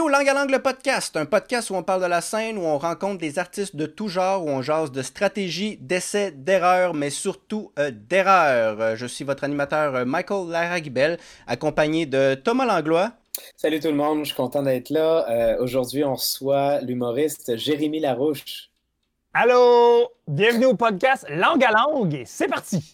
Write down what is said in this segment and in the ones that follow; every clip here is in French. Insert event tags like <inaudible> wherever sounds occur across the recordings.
au Langue à Langue le podcast, un podcast où on parle de la scène, où on rencontre des artistes de tout genre, où on jase de stratégie, d'essais, d'erreurs, mais surtout euh, d'erreurs. Euh, Je suis votre animateur euh, Michael Laragibel, accompagné de Thomas Langlois. Salut tout le monde, je suis content d'être là. Euh, Aujourd'hui, on reçoit l'humoriste Jérémy Larouche. Allô! Bienvenue au podcast Langue à Langue et c'est parti!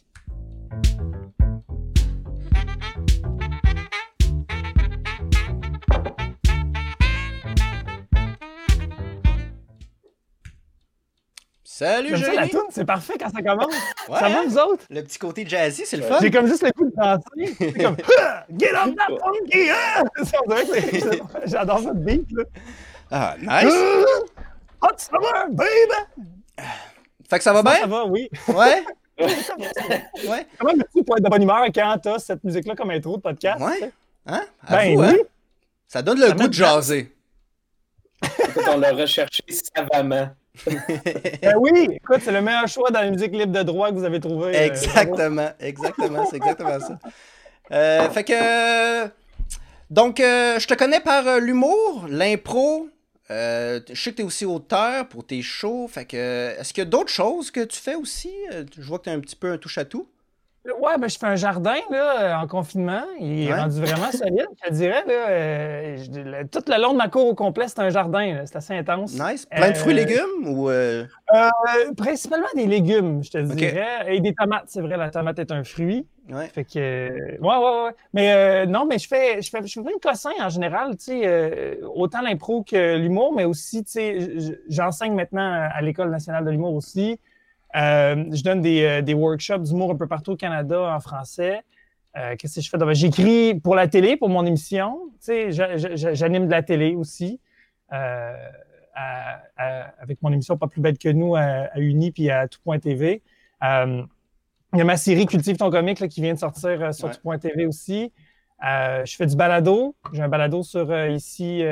Salut ça la Jérémy! toune, c'est parfait quand ça commence. Ouais, ça va vous autres? Le petit côté jazzy, c'est le fun. J'ai comme juste le coup de danser. C'est comme! <laughs> <laughs> Get up that funky! ah! <laughs> J'adore ce beat là. Ah, nice! Ah! Hot summer, baby! Fait que ça va Ça, ça bien? va, oui. Ouais? Ouais. Ouais? Comment veux-tu pour être de bonne humeur quand t'as cette musique-là comme intro de podcast? tu Ouais? Hein? Ben Avoue, hein? oui. Ça donne le Ça goût de jaser. Écoute, on l'a recherché savamment. Ben oui, écoute, c'est le meilleur choix dans la musique libre de droit que vous avez trouvé. euh, Exactement, exactement, c'est exactement ça. Euh, fait que. Donc, euh, je te connais par euh, l'humour, l'impro. Je sais que tu es aussi auteur pour tes shows. Fait que. Est-ce qu'il y a d'autres choses que tu fais aussi? Je vois que tu as un petit peu un touche-à-tout. Ouais, ben, je fais un jardin là, en confinement. Il est Ouais. rendu vraiment solide, je te dirais. Là, euh, je- le- tout le long de ma cour au complet, c'est un jardin. C'est assez intense. Nice. Plein de fruits et Euh, légumes ou. euh, Euh, principalement des légumes, je te dirais. Et des tomates, c'est vrai, la tomate est un fruit. Ouais. Fait que. ouais, ouais, ouais. Mais euh, non, mais je fais, je fais, je de cossins en général, tu sais, autant l'impro que l'humour, mais aussi, tu sais, j'enseigne maintenant à l'École nationale de l'humour aussi. Euh, je donne des, euh, des workshops d'humour un peu partout au Canada en français. Euh, Qu'est-ce que je fais? J'écris pour la télé, pour mon émission. J'anime de la télé aussi. Euh, à- à- avec mon émission Pas plus bête que nous à, à Uni puis à Tout.tv. Euh, il y a ma série Cultive ton comique là, qui vient de sortir sur Ouais. Tout.tv aussi. Je fais du balado. J'ai un balado sur ici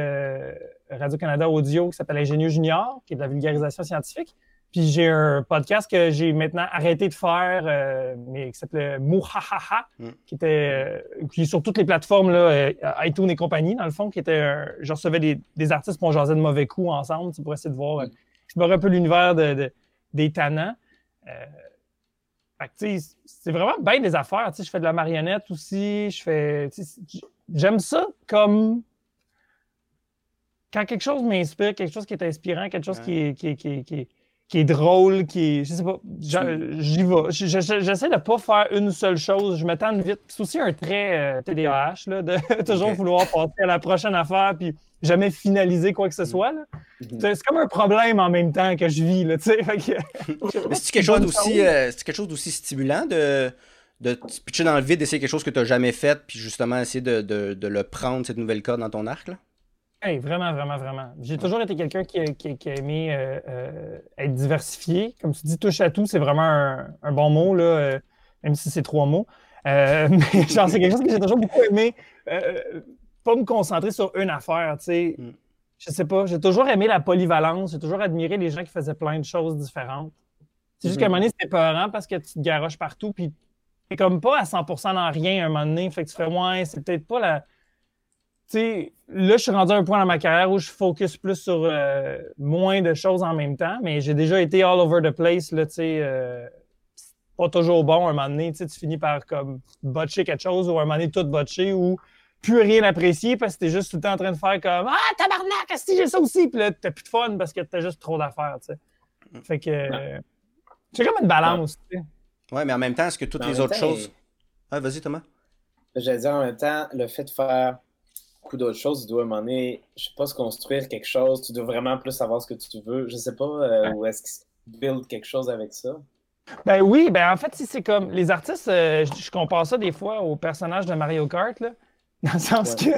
Radio-Canada Audio qui s'appelle Ingénieux Junior, qui est de la vulgarisation scientifique. Puis j'ai un podcast que j'ai maintenant arrêté de faire, euh, mais qui s'appelait Mouhahaha, Mm. qui était euh, qui est sur toutes les plateformes, là, euh, iTunes et compagnie, dans le fond, qui était un- je recevais des, des artistes pour jasait de mauvais coups ensemble, pour essayer de voir, euh, explorer un peu l'univers de, de- des tannants. Euh, fait que, tu sais, c'est vraiment bien des affaires. Tu sais, je fais de la marionnette aussi. Je fais. tu sais, j- J'aime ça comme. Quand quelque chose m'inspire, quelque chose qui est inspirant, quelque chose Ouais. qui, est, qui, est, qui, est, qui, est, qui est drôle, qui est. Je sais pas. J'y vais. Je- je- J'essaie de pas faire une seule chose. Je me tente vite. C'est aussi un trait euh, TDAH, là, de <laughs> toujours vouloir passer à la prochaine affaire puis jamais finaliser quoi que ce soit. là. Mhm. C'est comme un problème en même temps que je vis. Là, tu sais. Que- Mais c'est quelque chose d'aussi euh, quelque chose d'aussi stimulant de, de pitcher dans le vide, d'essayer quelque chose que tu n'as jamais fait, puis justement essayer de, de, de le prendre, cette nouvelle corde dans ton arc. Là? Hey, vraiment, vraiment, vraiment. J'ai toujours été quelqu'un qui, a- qui a- qui a aimé euh, euh, être diversifié. Comme tu dis, touche à tout, c'est vraiment un, un bon mot, là, euh, même si c'est trois mots. <laughs> Mais genre, c'est quelque chose que j'ai toujours beaucoup aimé. pas me concentrer sur une affaire, tu sais. Mm. Je sais pas, j'ai toujours aimé la polyvalence. J'ai toujours admiré les gens qui faisaient plein de choses différentes. C'est juste Mhm. qu'à un moment donné, c'était peurant parce que tu te garoches partout, puis t'es comme pas à 100% dans rien à un moment donné. Fait que tu fais, ouais, c'est peut-être pas la sais, là, je suis rendu à un point dans ma carrière où je focus plus sur euh, moins de choses en même temps, mais j'ai déjà été all over the place, là, tu sais, euh, pas toujours bon à un moment donné, tu sais, tu finis par comme botcher quelque chose ou à un moment donné tout botcher ou plus rien apprécier parce que t'es juste tout le temps en train de faire comme Ah, tabarnak, est-ce que j'ai ça aussi? Puis là, t'as plus de fun parce que t'as juste trop d'affaires, tu sais. Fait que euh, c'est comme une balance, tu sais. Ouais, mais en même temps, est-ce que toutes Mais les autres temps, choses. Ah, vas-y, Thomas. J'allais dire en même temps, le fait de faire beaucoup d'autres choses, tu dois à un moment donné, je sais pas, se construire quelque chose, tu dois vraiment plus savoir ce que tu veux. Je sais pas, euh, ou est-ce qu'ils build quelque chose avec ça? Ben oui, ben en fait, si c'est comme les artistes, euh, je, je compare ça des fois aux personnages de Mario Kart, là. <laughs> Dans le sens Ouais.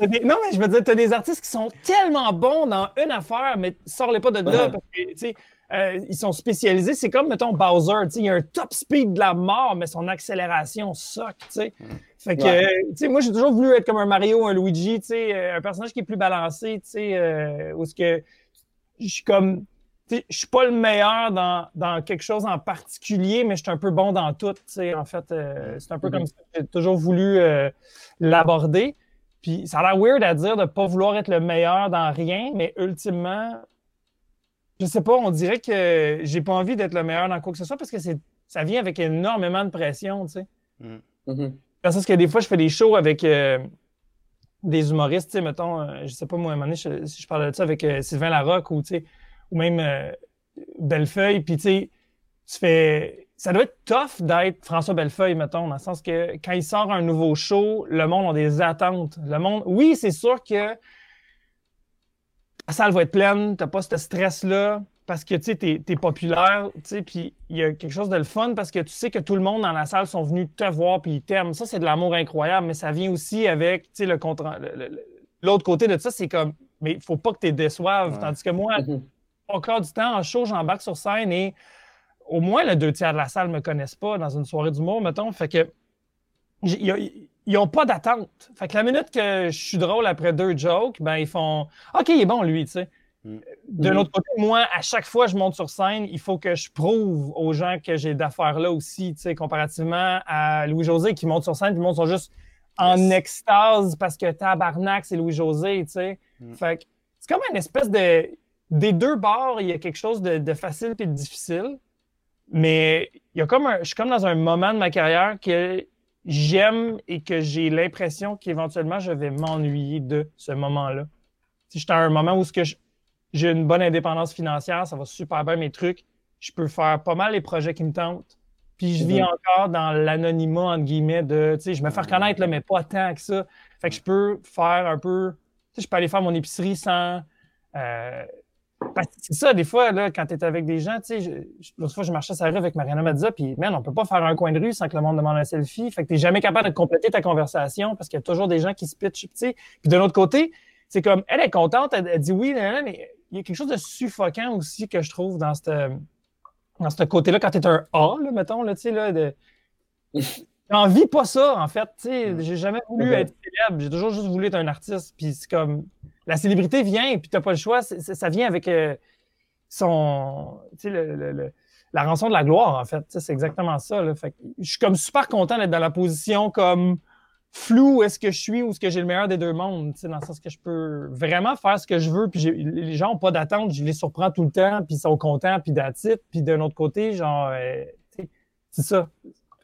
que. des- non, mais je veux dire, t'as des artistes qui sont tellement bons dans une affaire, mais sors-les pas de là Ouais. parce que, tu sais, euh, ils sont spécialisés. C'est comme, mettons, Bowser, tu sais, il a un top speed de la mort, mais son accélération soque, tu sais. Fait que, Ouais. euh, tu sais, moi, j'ai toujours voulu être comme un Mario, un Luigi, tu sais, euh, un personnage qui est plus balancé, tu sais, euh, où ce que je suis comme, tu sais, je suis pas le meilleur dans, dans quelque chose en particulier, mais je suis un peu bon dans tout, tu sais, en fait, euh, c'est un peu Mhm. comme ça que j'ai toujours voulu euh, l'aborder. Puis ça a l'air weird à dire de ne pas vouloir être le meilleur dans rien, mais ultimement, je sais pas, on dirait que j'ai pas envie d'être le meilleur dans quoi que ce soit parce que c'est ça vient avec énormément de pression, tu sais. Mm. Mm-hmm. Parce que des fois, je fais des shows avec euh, des humoristes, mettons, euh, je sais pas moi, à un moment donné, si je parle de ça avec euh, Sylvain Larocque ou, ou même Bellefeuille, puis tu fais ça doit être tough d'être François Bellefeuille, mettons, dans le sens que quand il sort un nouveau show, le monde a des attentes. Le monde, oui, c'est sûr que la salle va être pleine, t'as pas ce stress-là, parce que tu es populaire, tu sais, puis il y a quelque chose de le fun parce que tu sais que tout le monde dans la salle sont venus te voir puis ils t'aiment. Ça, c'est de l'amour incroyable, mais ça vient aussi avec, tu sais, le contre... L'autre côté de ça, c'est comme, mais il faut pas que tu déçoives. Tandis que moi, mm-hmm. encore du temps, en show, j'embarque sur scène et au moins le deux tiers de la salle ne me connaissent pas dans une soirée d'humour, mettons. Fait que ils n'ont pas d'attente. Fait que la minute que je suis drôle après deux jokes, ben ils font OK, il est bon lui, tu sais. Mm. De l'autre côté, moi, à chaque fois que je monte sur scène, il faut que je prouve aux gens que j'ai d'affaires là aussi, tu sais, comparativement à Louis-José qui monte sur scène, puis le monde sont juste en extase parce que tabarnak, c'est Louis-José, tu sais. Mm. Fait que c'est comme une espèce de... Des deux bords, il y a quelque chose de, de facile et de difficile. Mais il y a comme je suis comme dans un moment de ma carrière que j'aime et que j'ai l'impression qu'éventuellement je vais m'ennuyer de ce moment-là. Si j'étais à un moment où j'ai une bonne indépendance financière, ça va super bien mes trucs, je peux faire pas mal les projets qui me tentent. Puis je vis mhm. encore dans l'anonymat, entre guillemets, de, tu sais, je me fais reconnaître, là, mais pas tant que ça. Fait que je peux faire un peu, tu sais, je peux aller faire mon épicerie sans, euh, c'est ça, des fois, là, quand tu es avec des gens, tu sais, l'autre fois, je marchais sur la rue avec Mariana Mazza, puis, man, on peut pas faire un coin de rue sans que le monde demande un selfie. Fait que tu jamais capable de compléter ta conversation parce qu'il y a toujours des gens qui se pitchent, tu sais. Puis de l'autre côté, c'est comme, elle est contente, elle, dit oui, mais il y a quelque chose de suffocant aussi que je trouve dans ce dans ce côté-là, quand tu es un A, là, mettons, là, tu sais, là, de. <laughs> J'en pas ça, en fait. Tu sais, j'ai jamais voulu être célèbre. J'ai toujours juste voulu être un artiste. Puis c'est comme la célébrité vient, puis t'as pas le choix. ça vient avec euh, son, la rançon de la gloire, en fait. C'est exactement ça. je suis comme super content d'être dans la position comme flou est-ce que je suis ou est-ce que j'ai le meilleur des deux mondes, dans le sens que je peux vraiment faire ce que je veux, puis les gens n'ont pas d'attente, je les surprends tout le temps, puis ils sont contents, puis d'attitude, puis d'un autre côté, genre, euh, c'est ça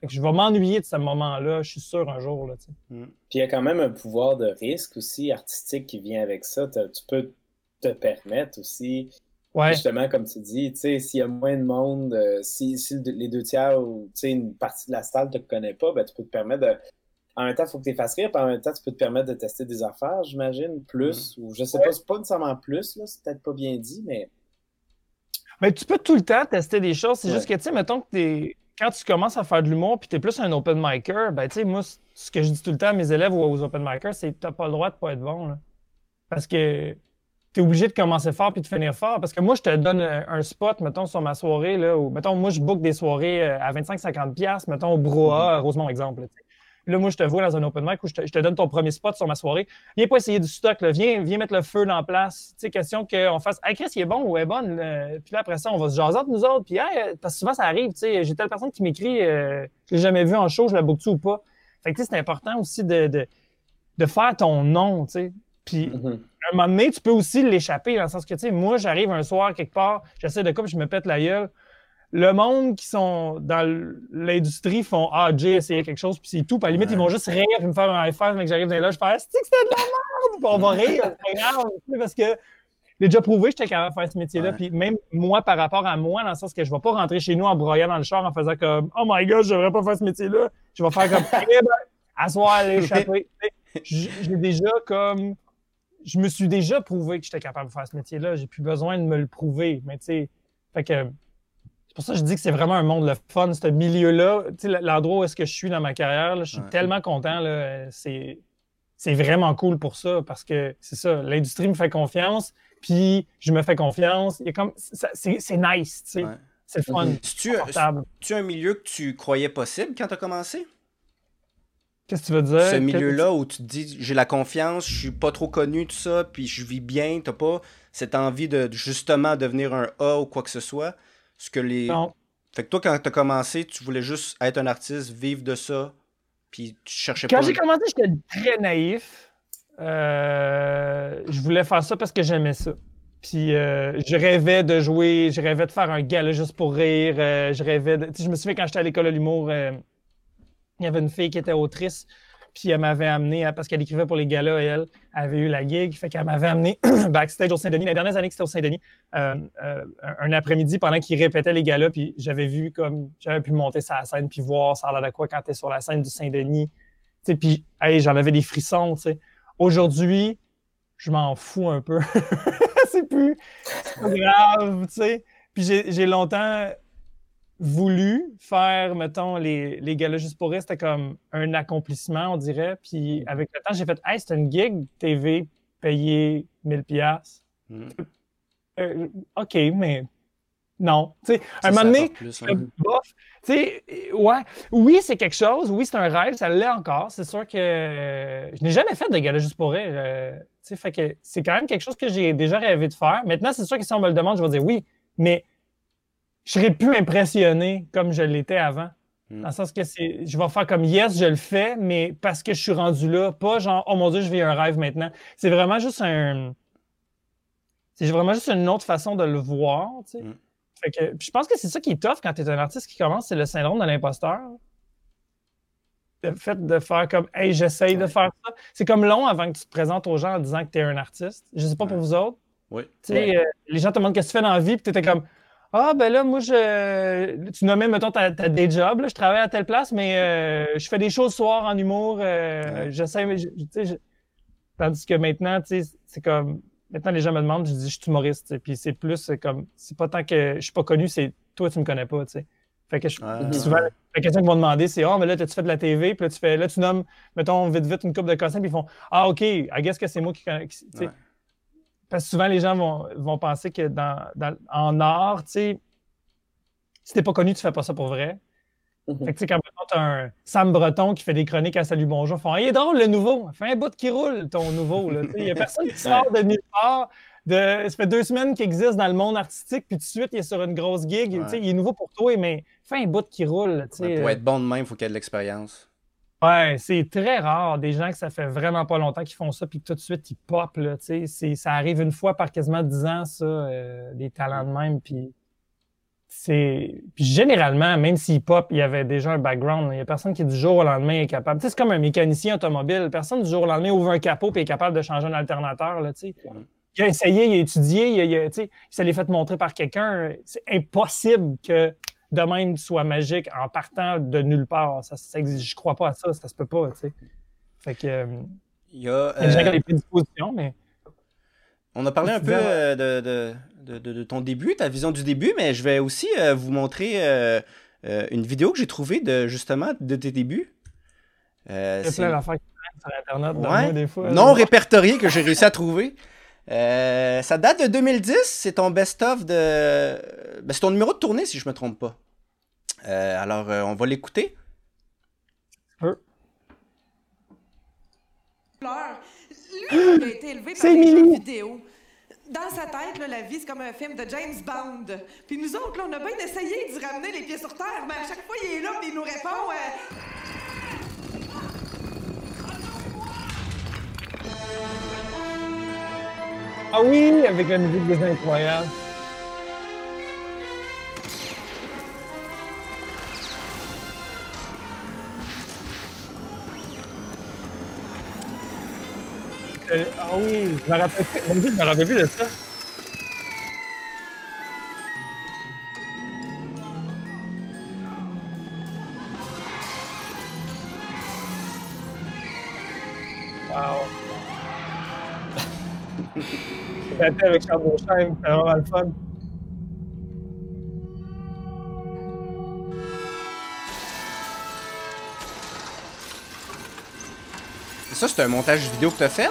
je vais m'ennuyer de ce moment-là, je suis sûr, un jour. Là, mm. Puis il y a quand même un pouvoir de risque aussi artistique qui vient avec ça. Tu peux te permettre aussi, justement, comme tu dis, s'il y a moins de monde, euh, si, les deux tiers ou une partie de la salle ne te connaît pas, ben, tu peux te permettre de. En même temps, il faut que tu fasses rire, puis en même temps, tu peux te permettre de tester des affaires, j'imagine, plus, mm. ou je sais pas, c'est pas nécessairement plus, c'est peut-être pas bien dit, mais. Mais tu peux tout le temps tester des choses. C'est juste que, tu sais, mettons que tu es quand tu commences à faire de l'humour puis tu es plus un open micer, ben tu sais, moi, ce que je dis tout le temps à mes élèves ou aux open micers, c'est que tu n'as pas le droit de pas être bon. Là. Parce que tu es obligé de commencer fort puis de finir fort. Parce que moi, je te donne un spot, mettons, sur ma soirée, là, ou mettons, moi, je book des soirées euh, à 25-50$, mettons, au Broa, Rosemont, exemple. Là, moi, je te vois dans un open mic où je te, donne ton premier spot sur ma soirée. Viens pas essayer du stock, là. Viens, viens mettre le feu dans la place. Tu sais, question qu'on fasse Hey Chris, il est bon ou est bonne. Puis là, après ça, on va se jaser entre nous autres. Puis, hey, parce que souvent, ça arrive. Tu sais, j'ai telle personne qui m'écrit euh, Je l'ai jamais vu en show, je la book-tu ou pas? Fait que, tu sais, c'est important aussi de, de, de, faire ton nom, tu sais. Puis, mm-hmm. à un moment donné, tu peux aussi l'échapper dans le sens que, tu sais, moi, j'arrive un soir quelque part, j'essaie de couper, je me pète la gueule le monde qui sont dans l'industrie font Ah, j'ai essayé quelque chose, puis c'est tout. Puis à la limite, ils vont juste rire, puis me faire un high five, mais que j'arrive dans les loges, je fais C'est que c'était de la merde! Puis on va rire, c'est pas grave, parce que j'ai déjà prouvé que j'étais capable de faire ce métier-là. Puis même moi, par rapport à moi, dans le sens que je ne vais pas rentrer chez nous en broyant dans le char en faisant comme Oh my god, je devrais pas faire ce métier-là. Je vais faire comme <laughs> eh ben, asseoir, l'échapper. J'ai déjà comme. Je me suis déjà prouvé que j'étais capable de faire ce métier-là. J'ai plus besoin de me le prouver. Mais tu sais, fait que pour ça que je dis que c'est vraiment un monde le fun, ce milieu-là. L'endroit où est-ce que je suis dans ma carrière, je suis tellement content. C'est, vraiment cool pour ça parce que c'est ça, l'industrie me fait confiance, puis je me fais confiance. C'est, nice, tu sais. C'est fun. Tu, tu un milieu que tu croyais possible quand tu as commencé? Qu'est-ce que tu veux dire? Ce milieu-là où tu te dis j'ai la confiance, je suis pas trop connu, tout ça, puis je vis bien, t'as pas cette envie de justement devenir un A ou quoi que ce soit. Ce que les. Fait que toi, quand tu as commencé, tu voulais juste être un artiste, vivre de ça, puis tu cherchais pas. Quand j'ai commencé, j'étais très naïf. Euh, je voulais faire ça parce que j'aimais ça. Puis euh, je rêvais de jouer, je rêvais de faire un gala juste pour rire. Euh, je rêvais de. je me souviens quand j'étais à l'école de l'humour, il y avait une fille qui était autrice. Puis elle m'avait amené, parce qu'elle écrivait pour les galas, elle, avait eu la gig. Fait qu'elle m'avait amené <clears throat> backstage au Saint-Denis. La dernière année que c'était au Saint-Denis, un après-midi pendant qu'il répétait les galas, puis j'avais vu comme, j'avais pu monter la scène puis voir ça a de quoi quand t'es sur la scène du Saint-Denis. Puis, hey, j'en avais des frissons, tu sais. Aujourd'hui, je m'en fous un peu. <laughs> c'est plus grave, tu sais. Puis j'ai longtemps voulu faire, mettons, les, les galas juste pour rire, c'était comme un accomplissement, on dirait. Puis avec le temps, j'ai fait, hey, c'est une gig TV payée 1000 pièces. Hmm. Euh, OK, mais non. Tu sais, un moment donné, tu sais, ouais, oui, c'est quelque chose. Oui, c'est un rêve, ça l'est encore. C'est sûr que je n'ai jamais fait de gala juste pour rire. Euh, fait que c'est quand même quelque chose que j'ai déjà rêvé de faire. Maintenant, c'est sûr que si on me le demande, je vais dire oui, mais je serais plus impressionné comme je l'étais avant. Hmm. Dans le sens que c'est, je vais faire comme yes, je le fais, mais parce que je suis rendu là, pas genre oh mon dieu, je vis un rêve maintenant. C'est vraiment juste un, c'est vraiment juste une autre façon de le voir. Tu sais. Hmm. Fait que, je pense que c'est ça qui est tough quand tu es un artiste qui commence, c'est le syndrome de l'imposteur le fait de faire comme Hey, j'essaye de faire ça. C'est comme long avant que tu te présentes aux gens en disant que tu es un artiste. Je sais pas pour vous autres. Oui. Tu sais, euh, les gens te demandent qu'est-ce que tu fais dans la vie, puis tu étais comme Ah, ben là, moi, je. Tu nommais, mettons, ta, des jobs, je travaille à telle place, mais euh, je fais des choses soir en humour. Euh, j'essaie. Tandis que maintenant, tu sais, c'est comme. Maintenant, les gens me demandent, je dis, je suis humoriste. Puis c'est plus comme. C'est pas tant que je suis pas connu, c'est toi, tu me connais pas, tu sais. Fait que je, souvent, la question qu'ils vont demander, c'est Ah, mais là, tu fait de la TV, puis là, tu fais, là, tu nommes, mettons, vite, vite, une coupe de cossins, puis ils font Ah, OK, I guess que c'est moi qui. connais. Parce que souvent, les gens vont, vont penser que dans, dans en art, tu sais, si t'es pas connu, tu fais pas ça pour vrai. Mm-hmm. Fait que, tu sais, quand tu as un Sam Breton qui fait des chroniques à Salut Bonjour, font Il est drôle, le nouveau. Fais un bout qui roule, ton nouveau. Il n'y a personne qui <laughs> sort de nulle part ça fait deux semaines qu'il existe dans le monde artistique, puis tout de suite, il est sur une grosse gig. Il est nouveau pour toi, mais fais un bout qui roule. pour être bon de même, il faut qu'il y ait de l'expérience. Ouais, c'est très rare des gens que ça fait vraiment pas longtemps qu'ils font ça, puis tout de suite, ils pop. Là, ça arrive une fois par quasiment dix ans, ça, euh, des talents de même. Puis c'est généralement, même s'il pop, il y avait déjà un background. Il n'y a personne qui du jour au lendemain est capable. c'est comme un mécanicien automobile. Personne du jour au lendemain ouvre un capot et est capable de changer un alternateur. Là, il a essayé, il a étudié, il, a, il, ça l'est fait montrer par quelqu'un. C'est impossible que de même soit magique en partant de nulle part. Ça, ça je crois pas à ça, ça se peut pas. Tu sais. Fait que. Euh, il y a. Euh, des prédispositions, mais. On a parlé un peu euh, de, de, de, de, ton début, ta vision du début, mais je vais aussi vous montrer une vidéo que j'ai trouvée de justement de tes débuts. C'est plein d'affaires sur Internet, ouais. des fois. Non répertorié que j'ai réussi à trouver. Ça date de 2010, c'est ton best-of de. Ben, c'est ton numéro de tournée, si je me trompe pas. Euh, alors, euh, on va l'écouter. Lui, il a été élevé par des jeux vidéo. Dans sa tête, là, la vie, c'est comme un film de James Bond. Puis nous autres, là, on a bien essayé de ramener les pieds sur terre, mais à chaque fois, il est là, et il nous répond. Ah oui, avec la musique des incroyables. Ah oui, je me rappelle plus, je me rappelle plus de ça. Wow. <laughs> J'étais avec Charles Beauchamp, c'était vraiment le fun. Ça, c'est un montage vidéo que tu as fait?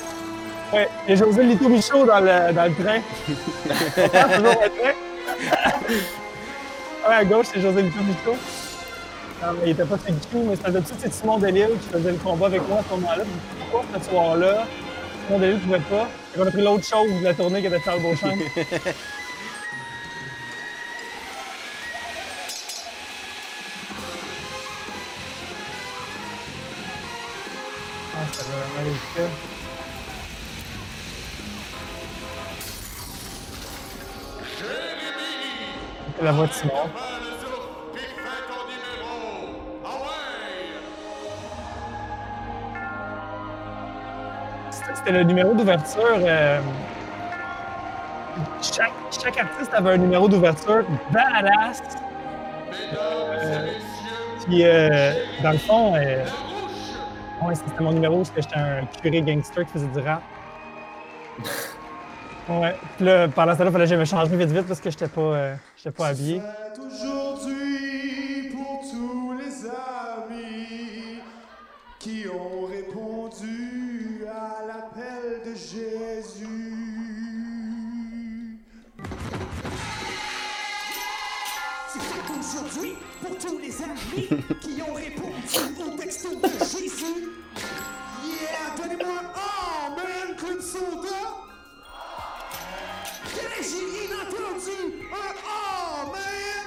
Oui, et José Lito Michaud dans le, dans le train. <laughs> toujours le train. ouais, à gauche, c'est José Lito Michaud. Non, mais il était pas très du mais c'était tout c'est Simon Delille qui faisait le combat avec moi à ce moment-là. Pourquoi ce soir-là, Simon Delille ne pouvait pas? Et on a pris l'autre chose de la tournée qui était Charles Beauchamp. ah, ça va C'était le numéro d'ouverture. Euh, chaque, artiste avait un numéro d'ouverture badass. Euh, puis, euh, dans le fond, ouais, c'était mon numéro parce que j'étais un curé gangster qui faisait du rap. Ouais. Puis là, pendant ce temps-là, fallait que je me change vite vite parce que j'étais pas, euh, pas habillé. aujourd'hui pour tous les amis qui ont répondu à l'appel de Jésus. C'est aujourd'hui pour tous les amis qui ont répondu au texto de Jésus. Yeah, donnez-moi un man, Club Soda. J'ai inattendu un oh man!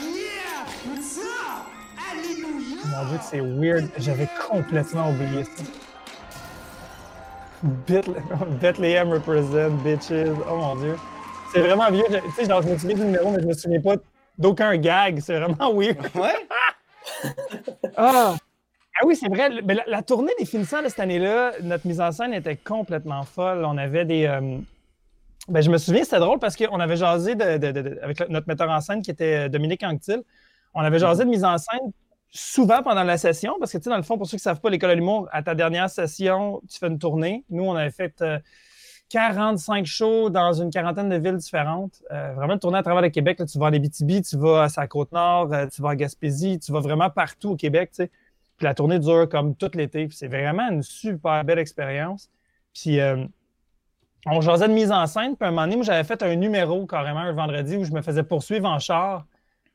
Yeah! What's up? Alléluia! Mon dieu, c'est weird. J'avais complètement oublié ça. Bethlehem represent, bitches. Oh mon dieu. C'est vraiment vieux. Tu sais, je me souviens du numéro, mais je me souviens pas d'aucun gag. C'est vraiment weird. <laughs> Ouais? <laughs> ah! Ah oui, c'est vrai. la, tournée des finissants de cette année-là, notre mise en scène était complètement folle. On avait des. Euh, ben, je me souviens, c'était drôle parce qu'on avait jasé avec notre metteur en scène qui était euh, Dominique Anctil. On avait jasé de mise en scène souvent pendant la session parce que, tu sais, dans le fond, pour ceux qui ne savent pas, l'école de l'humour, à ta dernière session, tu fais une tournée. Nous, on avait fait 45 euh, shows dans une quarantaine de villes différentes. Euh, vraiment une tournée à travers le Québec. tu vas à Abitibi, tu vas à sa Côte-Nord, tu vas à Gaspésie, tu vas vraiment partout au Québec. Puis la tournée dure comme tout l'été. c'est vraiment une super belle expérience. Puis on jasait de mise en scène, puis un moment donné, moi, j'avais fait un numéro carrément un vendredi où je me faisais poursuivre en char.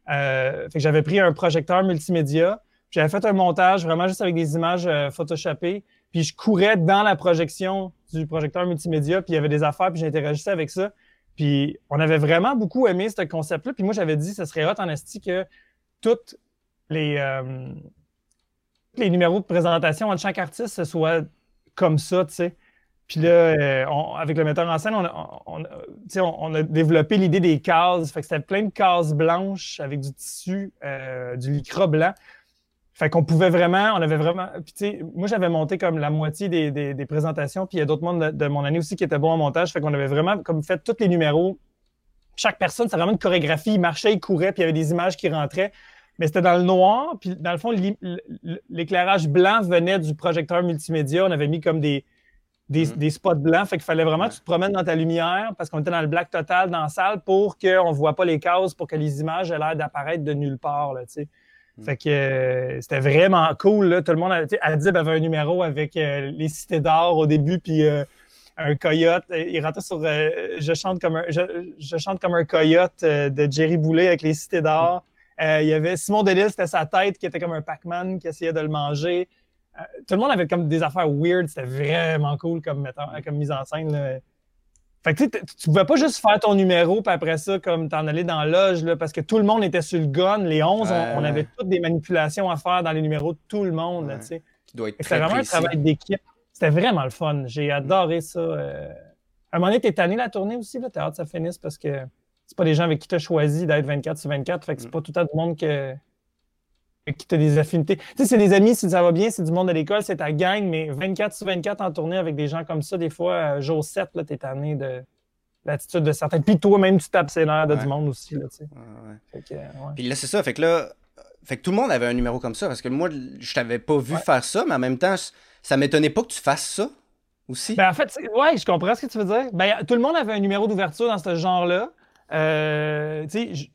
Euh, fait que j'avais pris un projecteur multimédia, j'avais fait un montage vraiment juste avec des images euh, photoshopées, puis je courais dans la projection du projecteur multimédia, puis il y avait des affaires, puis j'interagissais avec ça. Puis on avait vraiment beaucoup aimé ce concept-là, puis moi, j'avais dit, ce serait hot en esti que toutes les, euh, numéros de présentation entre chaque artiste, ce soit comme ça, tu sais. Puis là, euh, avec le metteur en scène, on, a développé l'idée des cases. Fait que c'était plein de cases blanches avec du tissu, euh, du lycra blanc. Fait qu'on pouvait vraiment, on avait vraiment. Puis tu sais, moi j'avais monté comme la moitié des, présentations, puis il y a d'autres membres de, mon année aussi qui étaient bons en montage. Fait qu'on avait vraiment comme fait tous les numéros. Chaque personne, c'est vraiment une chorégraphie. Il marchait, il courait, puis il y avait des images qui rentraient. Mais c'était dans le noir, puis dans le fond, l'éclairage blanc venait du projecteur multimédia. On avait mis comme des, Mm-hmm. des, spots blancs. Fait qu'il fallait vraiment que tu te promènes dans ta lumière parce qu'on était dans le black total dans la salle pour qu'on ne voit pas les cases, pour que les images aient l'air d'apparaître de nulle part. Là, mm. Fait que euh, c'était vraiment cool. Là. Tout le monde avait, Adib avait un numéro avec euh, les cités d'or au début, puis euh, un coyote. Il rentrait sur je, chante comme un, je, chante comme un coyote de Jerry Boulet avec les cités d'or. il y avait Simon Delisle, c'était sa tête qui était comme un Pac-Man qui essayait de le manger tout le monde avait comme des affaires weird. C'était vraiment cool comme, comme mise en scène. Fait que tu pouvais pas juste faire ton numéro, puis après ça, comme t'en aller dans l'âge, parce que tout le monde était sur le gun. Les 11, on, avait toutes des manipulations à faire dans les numéros de tout le monde. C'était vraiment un travail d'équipe. C'était vraiment le fun. J'ai adoré ça. Euh. À un moment donné, t'es tanné la tournée aussi, t'as hâte que ça finisse parce que c'est pas des gens avec qui tu as choisi d'être 24 sur 24. Fait que c'est mm. pas tout à tout le monde que qui as des affinités. Tu sais, c'est des amis, si ça va bien, c'est du monde de l'école, c'est ta gang, mais 24 sur 24 en tournée avec des gens comme ça, des fois, euh, jour 7, là, t'es tanné de l'attitude de certains. Puis toi-même, tu tapes ses nerfs de du monde aussi, là, tu sais. Ouais, Puis là, c'est ça, fait que là, fait que tout le monde avait un numéro comme ça, parce que moi, je t'avais pas vu faire ça, mais en même temps, ça m'étonnait pas que tu fasses ça aussi. Ben, en fait, ouais, je comprends ce que tu veux dire. Ben, tout le monde avait un numéro d'ouverture dans ce genre-là. Euh, tu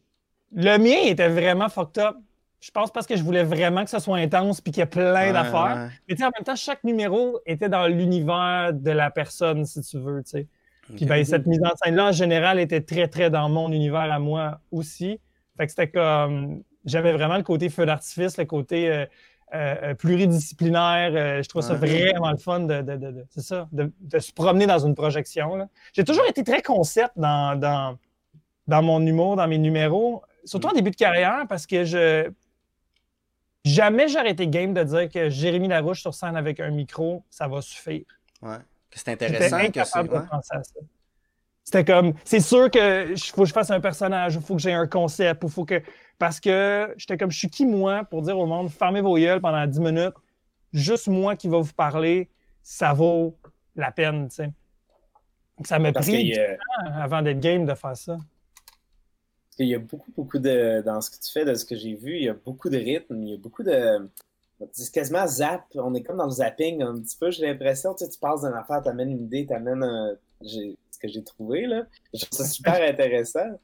le mien était vraiment fucked up je pense parce que je voulais vraiment que ce soit intense puis qu'il y ait plein d'affaires. Mais en même temps, chaque numéro était dans l'univers de la personne, si tu veux. sais. Puis ben, cette mise en scène-là, en général, était très, très dans mon univers à moi aussi. Fait que c'était comme. J'avais vraiment le côté feu d'artifice, le côté euh, euh, euh, pluridisciplinaire. je trouve ça vraiment le fun de, de, de, c'est ça, de, se promener dans une projection. J'ai toujours été très concept dans, dans, dans mon humour, dans mes numéros surtout en début de carrière, parce que je, Jamais j'aurais été game de dire que Jérémy Larouche sur scène avec un micro, ça va suffire. Ouais. C'est intéressant que c'est. De penser à ça. C'était comme, c'est sûr que faut que je fasse un personnage, il faut que j'ai un concept, faut que. Parce que j'étais comme, je suis qui moi pour dire au monde, fermez vos gueules pendant 10 minutes, juste moi qui va vous parler, ça vaut la peine, tu sais. Ça m'a pris avant d'être game de faire ça. Il y a beaucoup, beaucoup de. Dans ce que tu fais, de ce que j'ai vu, il y a beaucoup de rythme, il y a beaucoup de. C'est quasiment zap. On est comme dans le zapping un petit peu, j'ai l'impression. Tu, sais, tu passes d'une affaire, t'amènes une idée, t'amènes un... ce que j'ai trouvé. Là. Je trouve ça super <laughs> intéressant.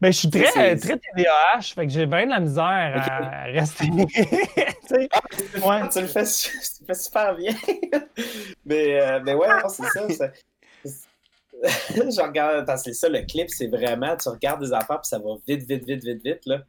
Ben, je suis très, très TDAH, fait que j'ai bien de la misère à <laughs> rester. <laughs> tu, ah, ouais. tu, le fais, tu le fais super bien. mais, euh, mais ouais, c'est ça. ça <laughs> je regarde, c'est ça, le clip, c'est vraiment, tu regardes des affaires, puis ça va vite, vite, vite, vite, vite, là.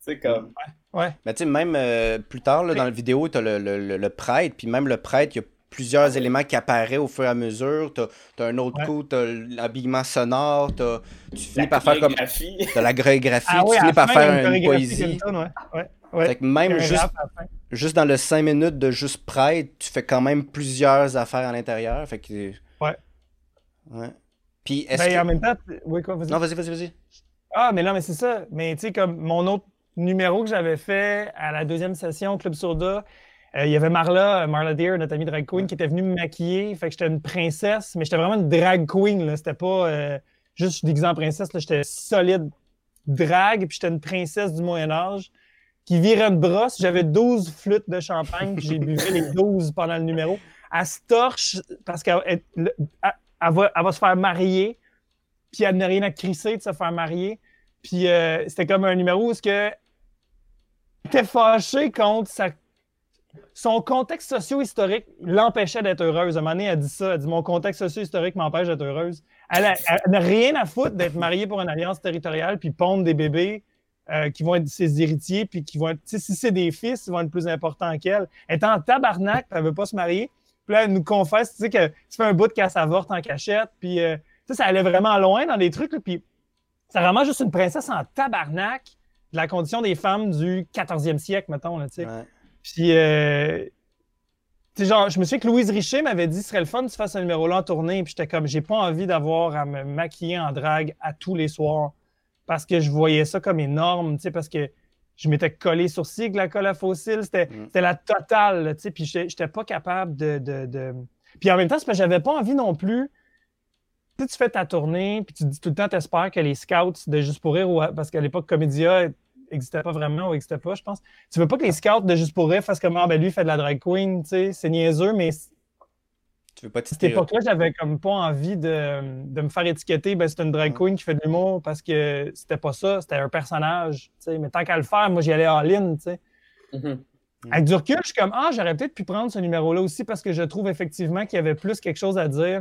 C'est comme. Ouais. Mais tu sais, même euh, plus tard, là, dans la vidéo, tu as le, le, le, prêtre, puis même le prêtre, il y a plusieurs éléments qui apparaissent au fur et à mesure. Tu as, un autre coup, tu as l'habillement sonore, as, tu finis par faire comme. De <laughs> la chorégraphie, ah, tu finis par faire une poésie. Ouais. Fait que même juste, juste dans le 5 minutes de juste prêtre, tu fais quand même plusieurs affaires à l'intérieur. Fait que. Ouais. Ouais. Puis est-ce ben, que... en même temps, oui, quoi, vas-y. Non, vas-y, vas-y, vas-y. Ah, mais non, mais c'est ça. Mais tu sais, comme mon autre numéro que j'avais fait à la deuxième session Club Soda, euh, il y avait Marla, Marla Deer, notre amie drag queen, qui était venue me maquiller. Fait que j'étais une princesse, mais j'étais vraiment une drag queen. Là. C'était pas euh, juste je en princesse. Là. J'étais solide drag, puis j'étais une princesse du Moyen-Âge qui virait de brosse. J'avais 12 flûtes de champagne, puis j'ai bu les 12 pendant le numéro. Elle se torche parce qu'elle va, va, se faire marier, puis elle n'a rien à crisser de se faire marier. Puis euh, c'était comme un numéro où ce que était fâché contre sa... son contexte socio-historique l'empêchait d'être heureuse. À un moment donné, elle dit ça. Elle dit Mon contexte socio-historique m'empêche d'être heureuse. Elle n'a rien à foutre d'être mariée pour une alliance territoriale puis pondre des bébés euh, qui vont être ses héritiers puis qui vont être. Si c'est des fils, ils vont être plus importants qu'elle. Elle est en tabarnak, elle veut pas se marier. Puis là, elle nous confesse tu sais, que tu fais un bout de casse avorte en cachette. Puis euh, ça allait vraiment loin dans des trucs. puis c'est vraiment juste une princesse en tabarnak de la condition des femmes du 14e siècle, mettons. Là, sais. Puis, euh, genre, je me souviens que Louise Richer m'avait dit ce serait le fun que tu fasses un numéro-là en tournée. Puis j'étais comme, j'ai pas envie d'avoir à me maquiller en drague à tous les soirs parce que je voyais ça comme énorme, tu sais, parce que je m'étais collé sur avec la colle à fossile. C'était mm. la totale, tu sais. Puis j'étais pas capable de, de, Puis en même temps, c'est parce que j'avais pas envie non plus tu fais ta tournée, puis tu dis tout le temps, tu espères que les scouts de Juste pour rire, parce qu'à l'époque, Comédia n'existait pas vraiment ou n'existait pas, je pense. Tu veux pas que les scouts de Juste pour rire fassent comme, ah, ben lui, il fait de la drag queen, tu sais, c'est niaiseux, mais. Tu veux pas À cette époque-là, j'avais comme pas envie de, me faire étiqueter, ben c'est une drag queen qui fait de l'humour parce que c'était pas ça, c'était un personnage, tu sais. Mais tant qu'à le faire, moi, j'y allais en ligne, tu sais. Mm-hmm. Avec du recul, je suis comme, ah, j'aurais peut-être pu prendre ce numéro-là aussi parce que je trouve effectivement qu'il y avait plus quelque chose à dire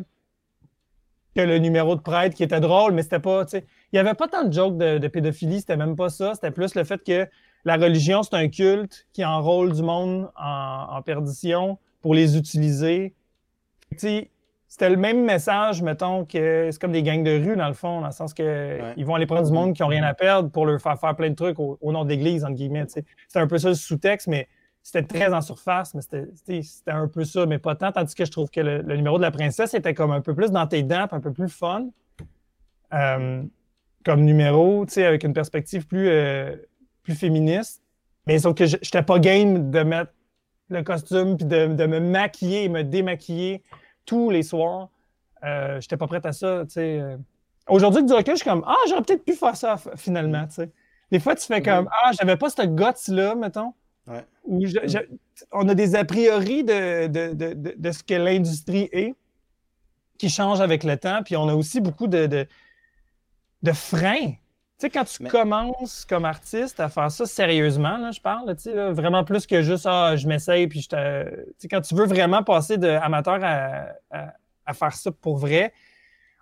que le numéro de prêtre qui était drôle, mais c'était pas, tu sais, il y avait pas tant de jokes de, pédophilie, c'était même pas ça, c'était plus le fait que la religion, c'est un culte qui enrôle du monde en, perdition pour les utiliser. C'était le même message, mettons, que c'est comme des gangs de rue, dans le fond, dans le sens que ils vont aller prendre du monde qui ont rien à perdre pour leur faire faire plein de trucs au, nom d'église, entre guillemets. C'était un peu ça le sous-texte, mais c'était très en surface, mais c'était un peu ça, mais pas tant. Tandis que je trouve que le, numéro de la princesse était comme un peu plus dans tes dents, un peu plus fun. Euh, comme numéro, avec une perspective plus, euh, plus féministe. Mais sauf que je n'étais pas game de mettre le costume puis de, me maquiller et me démaquiller tous les soirs. Euh, j'étais pas prête à ça, tu sais. Aujourd'hui, du recul, je suis comme Ah, j'aurais peut-être pu faire ça finalement, tu sais. Des fois, tu fais comme. Ah, j'avais pas ce guts-là, mettons on a des a priori de, de, ce que l'industrie est qui change avec le temps, puis on a aussi beaucoup de, de, freins. Tu sais, quand tu commences comme artiste à faire ça sérieusement, là, je parle, tu sais, vraiment plus que juste ah, je m'essaye, puis je te. Tu sais, quand tu veux vraiment passer d'amateur à, à, à, faire ça pour vrai,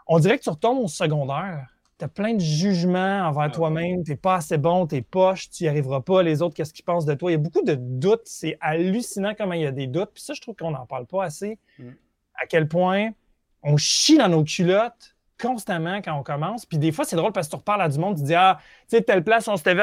on dirait que tu retombes au secondaire tu as plein de jugements envers ah toi-même, tu n'es pas assez bon, tu es poche, tu n'y arriveras pas, les autres, qu'est-ce qu'ils pensent de toi? Il y a beaucoup de doutes, c'est hallucinant comment il y a des doutes, puis ça, je trouve qu'on n'en parle pas assez. Mm. À quel point on chie dans nos culottes constamment quand on commence. Puis des fois, c'est drôle parce que tu reparles à du monde, tu dis Ah, tu sais, telle place, on s'était vu,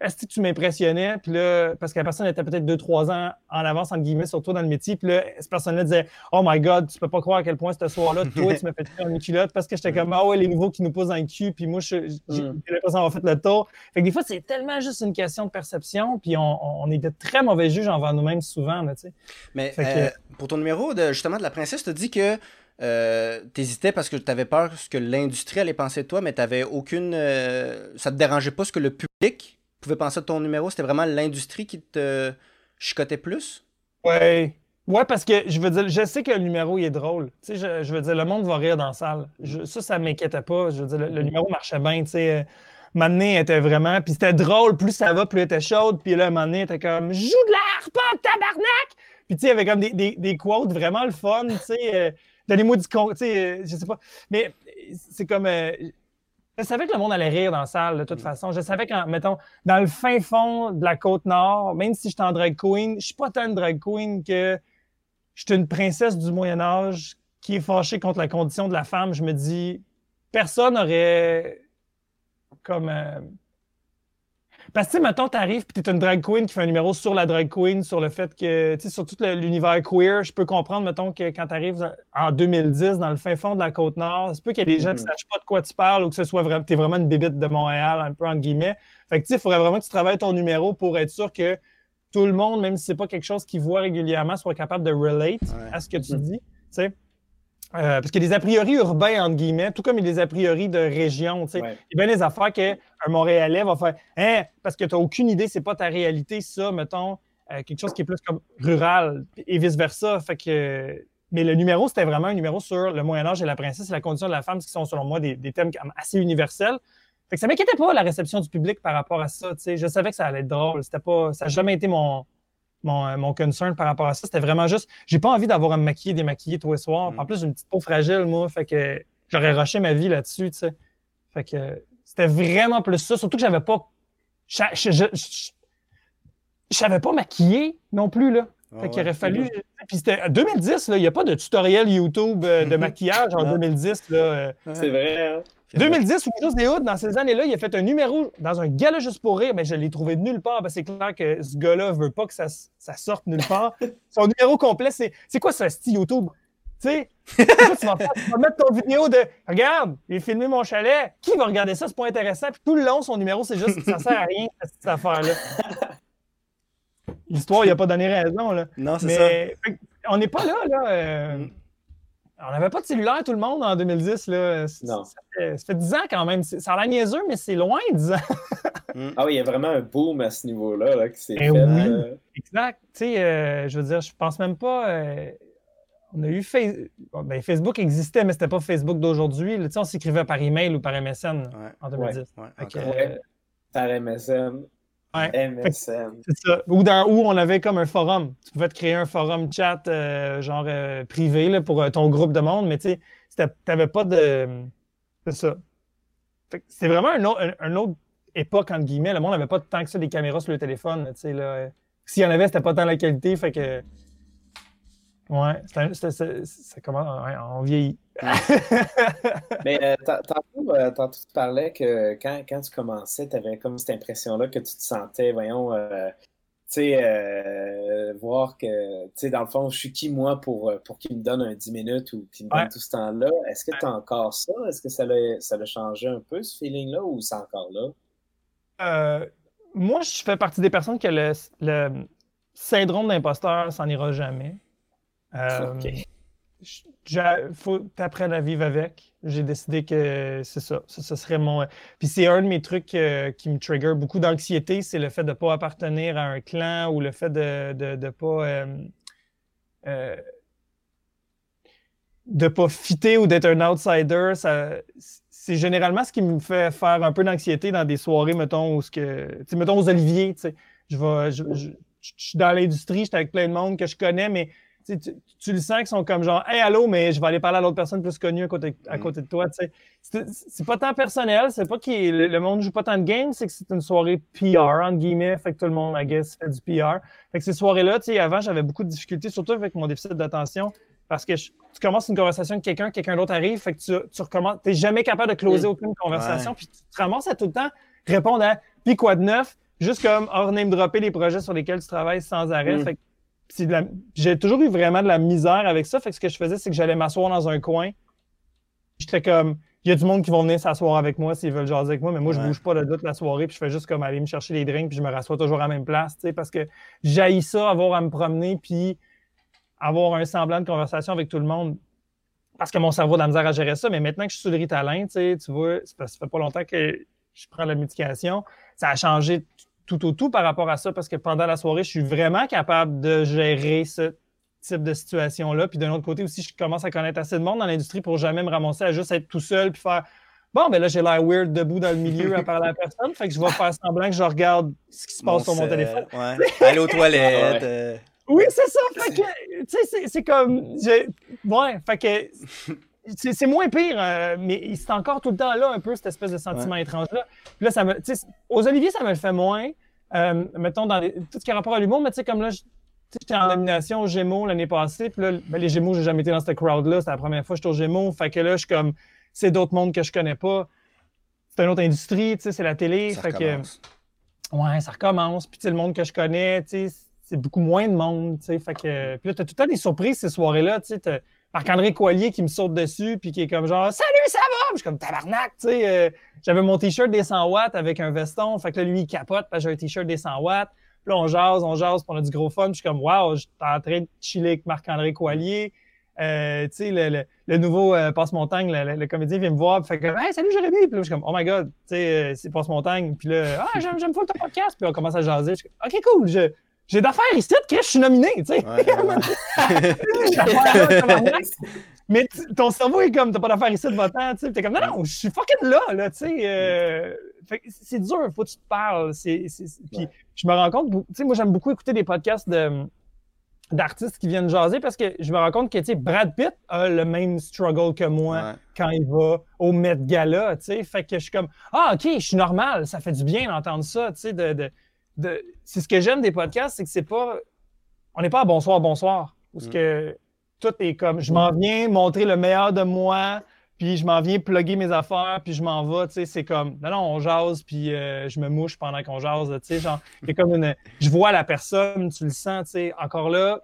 est-ce que tu m'impressionnais? Puis là, parce que la personne était peut-être deux, trois ans en avance, entre guillemets, sur toi dans le métier. Puis là, cette personne-là disait Oh my God, tu peux pas croire à quel point ce soir-là, <laughs> toi, tu m'as fait faire une culotte parce que j'étais comme Ah ouais, les nouveaux qui nous posent dans le cul. Puis moi, j'ai l'impression d'avoir fait le tour. Fait que des fois, c'est tellement juste une question de perception. Puis on, on est de très mauvais juges envers nous-mêmes souvent. Là, Mais euh, pour ton numéro, de, justement, de la princesse, tu dit que euh, t'hésitais parce que tu avais peur ce que l'industrie allait penser de toi, mais t'avais aucune. Euh, ça te dérangeait pas ce que le public pouvait penser de ton numéro? C'était vraiment l'industrie qui te chicotait plus? Ouais. Ouais, parce que je veux dire, je sais que le numéro il est drôle. Tu sais, je, veux dire, le monde va rire dans la salle. ça, ça m'inquiétait pas. Je veux dire, le, numéro marchait bien. Tu sais, Mané était vraiment. Puis c'était drôle, plus ça va, plus elle était chaude. Puis là, Mané était comme Joue de la pas tabarnak! Puis tu sais, il y avait comme des, des, des, quotes vraiment le fun. Tu sais, euh, Donnez-moi du con, tu sais, euh, je sais pas. Mais c'est comme. Euh, je savais que le monde allait rire dans la salle, de toute mm. façon. Je savais que, mettons, dans le fin fond de la côte nord, même si je suis en drag queen, je suis pas tant une drag queen que je suis une princesse du Moyen-Âge qui est fâchée contre la condition de la femme. Je me dis, personne n'aurait comme. Euh, parce que, mettons, t'arrives puis t'es une drag queen qui fait un numéro sur la drag queen, sur le fait que, tu sais, sur tout l'univers queer, je peux comprendre, mettons, que quand t'arrives en 2010 dans le fin fond de la Côte-Nord, c'est peut qu'il y a des gens qui ne mm-hmm. sachent pas de quoi tu parles ou que ce soit vraiment, t'es vraiment une bébite de Montréal, un peu entre guillemets. Fait que, tu sais, il faudrait vraiment que tu travailles ton numéro pour être sûr que tout le monde, même si c'est pas quelque chose qu'ils voit régulièrement, soit capable de relate à ce que tu mm-hmm. dis, tu sais. Euh, parce qu'il y a des a priori urbains, entre guillemets, tout comme il y a des a priori de région. Il y a bien des affaires qu'un Montréalais va faire hein, parce que tu n'as aucune idée, c'est pas ta réalité, ça, mettons, euh, quelque chose qui est plus comme rural et vice-versa. Fait que. Mais le numéro, c'était vraiment un numéro sur le Moyen-Âge et la princesse et la condition de la femme, ce qui sont, selon moi, des, thèmes assez universels. Fait que ça m'inquiétait pas la réception du public par rapport à ça. Je savais que ça allait être drôle. C'était pas, ça n'a jamais été mon, mon, mon, concern par rapport à ça. C'était vraiment juste, j'ai pas envie d'avoir à me maquiller, démaquiller tous les soirs. Mm. En plus, j'ai une petite peau fragile, moi, fait que j'aurais rushé ma vie là-dessus, tu sais. Fait que c'était vraiment plus ça. Surtout que j'avais pas. Je, je, savais pas maquiller non plus, là. fait qu'il aurait fallu. Puis c'était 2010, là, il n'y a pas de tutoriel YouTube euh, de <laughs> maquillage en 2010. Là. C'est vrai, hein? 2010, ou Juste des Hoods, dans ces années-là, il a fait un numéro dans un gala juste pour rire, mais je l'ai trouvé nulle part. c'est clair que ce gars-là veut pas que ça, ça sorte nulle part. <laughs> Son numéro complet, c'est c'est quoi ce style YouTube? Tu sais, <laughs> tu, vas mettre ton vidéo de Regarde, j'ai filmé mon chalet. Qui va regarder ça? C'est pas intéressant. Puis tout le long, son numéro, c'est juste ça sert à rien, <laughs> cette affaire-là. L'histoire, il a pas donné raison. Là. Non, c'est ça. On n'est pas là, là. Euh, mm. On n'avait pas de cellulaire, tout le monde, en 2010. Là. Non. Ça fait, 10 ans quand même. Ça a l'air niaiseux, mais c'est loin, 10 ans. Mm. ah oui, il y a vraiment un boom à ce niveau-là là, qui s'est eh fait. Oui. Exact. Tu sais, euh, je veux dire, je pense même pas. Euh, on a eu ben, Facebook existait, mais c'était pas Facebook d'aujourd'hui. On s'écrivait par email ou par MSN en 2010. Euh, par MSN. MSN. C'est ça. Ou dans, où on avait comme un forum. Tu pouvais te créer un forum chat euh, genre euh, privé là, pour euh, ton groupe de monde, mais tu n'avais pas de. C'est ça. C'est vraiment un autre, un, autre, époque, entre guillemets. Le monde n'avait pas tant que ça des caméras sur le téléphone. S'il y en avait, c'était pas tant la qualité. Fait que. Ouais, ça commence. on vieillit. <laughs> Mais euh, euh, tantôt, tu parlais que quand, quand tu commençais, tu avais comme cette impression-là que tu te sentais, voyons, euh, tu sais, voir que, tu sais, dans le fond, je suis qui, moi, pour, pour qu'il me donne un 10 minutes ou qu'il me donne tout ce temps-là? Est-ce que tu as encore ça? Est-ce que ça l'a, ça changé un peu, ce feeling-là, ou c'est encore là? moi, je fais partie des personnes qui le, le syndrome d'imposteur, ça n'ira jamais. Il faut t'apprendre à vivre avec. J'ai décidé que c'est ça. Ce serait mon. Puis c'est un de mes trucs euh, qui me trigger beaucoup d'anxiété, c'est le fait de ne pas appartenir à un clan ou le fait de ne de, pas. Euh, euh, de pas fitter ou d'être un outsider, c'est généralement ce qui me fait faire un peu d'anxiété dans des soirées, mettons, où ce que, mettons aux Oliviers, je, vais, je, je, suis dans l'industrie, je suis avec plein de monde que je connais, mais tu, le sens qu'ils sont comme genre, hey, allô, mais je vais aller parler à l'autre personne plus connue à côté, à mm. côté de toi. C'est pas tant personnel, c'est pas que le monde joue pas tant de games, c'est que c'est une soirée PR, entre guillemets, fait que tout le monde, I guess, fait du PR. Fait que ces soirées-là, avant, j'avais beaucoup de difficultés, surtout avec mon déficit d'attention. Parce que tu commences une conversation avec quelqu'un, quelqu'un d'autre arrive, fait que tu, tu recommences. Tu n'es jamais capable de closer Mm. aucune conversation, puis tu te ramasses à tout le temps répondre à puis quoi de neuf, juste comme hors name dropper les projets sur lesquels tu travailles sans arrêt. Mm. Fait que la- J'ai toujours eu vraiment de la misère avec ça. Fait que ce que je faisais, c'est que j'allais m'asseoir dans un coin. J'étais comme, il y a du monde qui vont venir s'asseoir avec moi s'ils veulent jaser avec moi, mais moi, je Ouais. bouge pas de toute la soirée, puis je fais juste comme aller me chercher les drinks, puis je me rassois toujours à la même place, tu sais, parce que j'haïs ça, avoir à me promener, puis avoir un semblant de conversation avec tout le monde. Parce que mon cerveau a de la misère à gérer ça, mais maintenant que je suis sur le Ritalin, tu sais, tu vois, ça fait pas longtemps que je prends la médication, ça a changé tout au tout par rapport à ça, parce que pendant la soirée, je suis vraiment capable de gérer ce type de situation-là. Puis d'un autre côté aussi, je commence à connaître assez de monde dans l'industrie pour jamais me ramasser à juste être tout seul puis faire Bon, ben là, j'ai l'air weird debout dans le milieu à parler à personne. Fait que je vais faire semblant que je regarde ce qui se passe sur mon téléphone. Ouais. Aller aux toilettes. <laughs> Euh, Oui, c'est ça. Fait que, tu sais, c'est- c'est comme. Ouais, fait que. C'est moins pire, euh, mais c'est encore tout le temps là, un peu, cette espèce de sentiment étrange-là. Puis là, ça me. Aux Oliviers, ça me le fait moins. Euh, mettons, dans les- tout ce qui a rapport à l'humour, mais tu sais, comme là, j'étais en nomination aux Gémeaux l'année passée, puis là, ben, les Gémeaux, j'ai jamais été dans cette crowd-là. C'est la première fois que j'étais aux Gémeaux. Fait que là, je suis comme. C'est d'autres mondes que je connais pas. C'est une autre industrie, tu sais, c'est la télé. ça fait que. recommence. Ouais, ça recommence. Puis, tu sais, le monde que je connais, tu sais, c'est beaucoup moins de monde, tu sais. Fait que... Puis là, t'as tout le temps des surprises ces soirées-là, tu sais. Marc-André Coilier qui me saute dessus, puis qui est comme genre « Salut, ça va? » Je suis comme « Tabarnak! » Tu sais, euh, j'avais mon T-shirt des 100 watts avec un veston. Fait que là, lui, il capote parce que j'ai un T-shirt des 100 watts. Puis là, on jase, on jase, puis on a du gros fun. Puis je suis comme « Wow, j'étais en train de chiller avec Marc-André Coilier. Euh, tu sais, le, nouveau euh, Passe-Montagne, le, comédien vient me voir, fait comme Hey, salut Jérémy! Puis là, je suis comme Oh my god, tu sais, c'est Passe-Montagne. Puis là, ah, j'aime, j'aime ton podcast. Puis on commence à jaser. Je suis comme, Ok, cool, je- j'ai d'affaires ici, Chris, je suis nominé, tu sais. Ouais, ouais, ouais. <laughs> Mais ton cerveau est comme, t'as pas d'affaires ici de votant, tu sais. T'es comme, non, non, je suis fucking là, là, tu sais. euh, fait que c'est dur, faut que tu te parles. C'est, Puis je me rends compte, tu sais, moi, j'aime beaucoup écouter des podcasts de d'artistes qui viennent jaser parce que je me rends compte que, tu sais, Brad Pitt a le même struggle que moi quand il va au Met Gala, tu sais. Fait que je suis comme, ah, OK, je suis normal, ça fait du bien d'entendre ça, tu sais. De, de, de- C'est ce que j'aime des podcasts, c'est que c'est pas. On n'est pas à bonsoir, bonsoir. Parce Mm. que tout est comme, je m'en viens montrer le meilleur de moi, puis je m'en viens plugger mes affaires, puis je m'en vais, tu sais. C'est comme, non, non, on jase, puis euh, je me mouche pendant qu'on jase, tu sais. Genre, a comme une. Je vois la personne, tu le sens, tu sais. Encore là,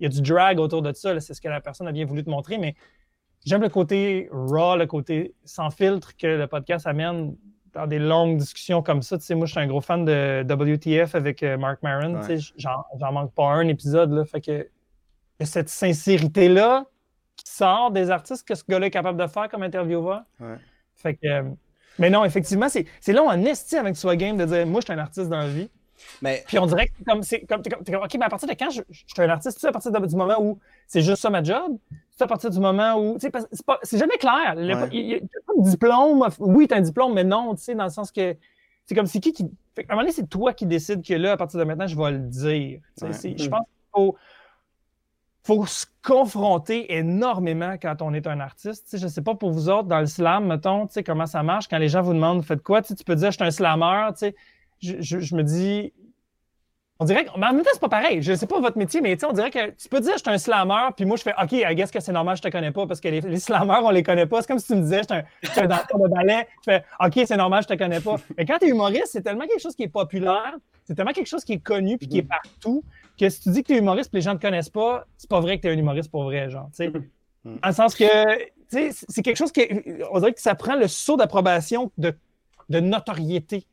il y a du drag autour de ça, c'est ce que la personne a bien voulu te montrer, mais j'aime le côté raw, le côté sans filtre que le podcast amène dans des longues discussions comme ça. Tu sais, moi, je suis un gros fan de WTF avec euh, Mark Maron. Ouais. Tu sais, j'en, manque pas un épisode. Là, fait que il y a cette sincérité-là qui sort des artistes que ce gars-là est capable de faire comme intervieweur. Ouais. Fait que, euh, mais non, effectivement, c'est, long en esti avec que tu sois game de dire moi, je suis un artiste dans la vie. Mais Puis on dirait que comme c'est comme, t'es comme, t'es comme, OK, mais à partir de quand je, je suis un artiste, tu sais, à partir de- du moment où c'est juste ça ma job, à partir du moment où, tu c'est jamais clair. Il Ouais. il a pas de diplôme. Oui, t'as un diplôme, mais non, tu sais, dans le sens que c'est comme c'est qui qui. fait qu'à un moment donné, c'est toi qui décides que là, à partir de maintenant, je vais le dire. Tu Ouais. Je pense qu'il faut, faut se confronter énormément quand on est un artiste. Tu je sais pas pour vous autres, dans le slam, mettons, tu sais, comment ça marche quand les gens vous demandent, faites quoi? Tu tu peux dire, je suis un slammer, tu sais. Je, je- je me dis, on dirait que, mais en même temps, c'est pas pareil. Je sais pas votre métier, mais tu sais, on dirait que tu peux dire, je suis un slammer, puis moi, je fais, OK, I guess que c'est normal, je te connais pas, parce que les, les slammers, on les connaît pas. C'est comme si tu me disais, je suis un, danseur de ballet, je fais, OK, c'est normal, je te connais pas. Mais quand tu es humoriste, c'est tellement quelque chose qui est populaire, c'est tellement quelque chose qui est connu, puis qui est partout, que si tu dis que tu es humoriste, puis les gens te connaissent pas, c'est pas vrai que tu es un humoriste pour vrai, genre, tu sais. Mhm. En le sens que, tu sais, c'est quelque chose qui, on dirait que ça prend le saut d'approbation de, de notoriété.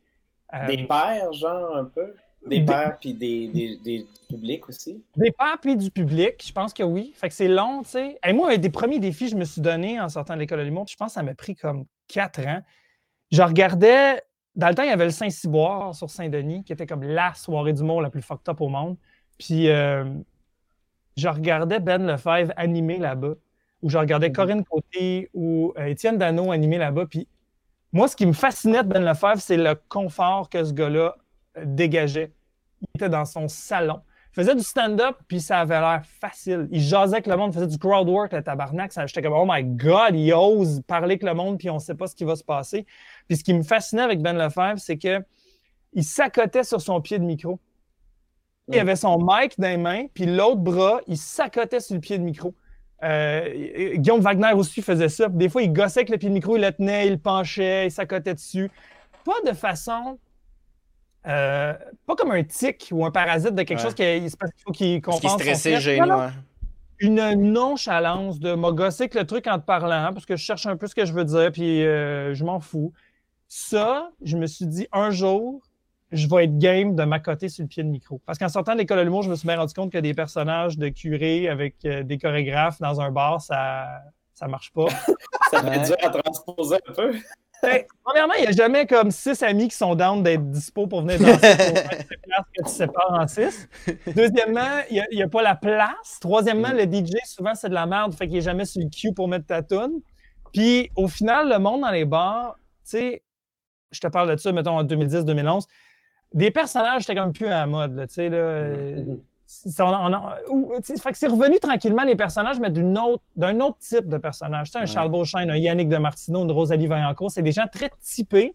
Euh, Des pairs, genre, un peu? Des pairs, puis des, des, des publics aussi. Des pairs puis du public, je pense que oui. Fait que c'est long, tu sais. Et moi, un des premiers défis que je me suis donné en sortant de l'école de l'humour, je pense que ça m'a pris comme quatre ans. Je regardais, dans le temps, il y avait le Saint-Cyboire sur Saint-Denis, qui était comme la soirée d'humour la plus fucked up au monde. Puis euh, je regardais Ben Lefebvre animer là-bas, ou je regardais Corinne Côté ou euh, Étienne Dano animer là-bas. Puis moi, ce qui me fascinait de Ben Lefebvre, c'est le confort que ce gars-là dégageait. Il était dans son salon. Il faisait du stand-up, puis ça avait l'air facile. Il jasait avec le monde, faisait du crowd work, le tabarnak. Ça, J'étais comme, oh my God, il ose parler avec le monde, puis on ne sait pas ce qui va se passer. Puis ce qui me fascinait avec Ben Lefebvre, c'est que il s'accotait sur son pied de micro. Il avait son mic dans les mains, puis l'autre bras, il s'accotait sur le pied de micro. Euh, Guillaume Wagner aussi faisait ça. Des fois, il gossait avec le pied de micro, il le tenait, il le penchait, il s'accotait dessus. Pas de façon. Euh, pas comme un tic ou un parasite de quelque chose qu'il faut qu'il compense. Qui est stressé, gênant. Une nonchalance de m'a gossé avec le truc en te parlant parce que je cherche un peu ce que je veux dire puis euh, je m'en fous. Ça, je me suis dit un jour, je vais être game de m'accoter sur le pied de micro. Parce qu'en sortant de l'école de l'humour, je me suis bien rendu compte que des personnages de curés avec euh, des chorégraphes dans un bar, ça ça marche pas. <laughs> ça fait dur à transposer un peu. Premièrement, il n'y a jamais comme six amis qui sont down d'être dispo pour venir danser pour <laughs> place que tu sépares en six. Deuxièmement, il n'y a, pas la place. Troisièmement, le DJ, souvent, c'est de la merde, fait qu'il n'est jamais sur le cue pour mettre ta tune. Puis, au final, le monde dans les bars, tu sais, je te parle de ça, mettons, en 2010-2011, des personnages, c'était comme plus à la mode, tu sais, là. Fait que c'est revenu tranquillement les personnages, mais d'un autre, autre type de personnage. Tu sais, un Charles Beauchesne, un Yannick de Martineau, une Rosalie Vaillancourt, c'est des gens très typés.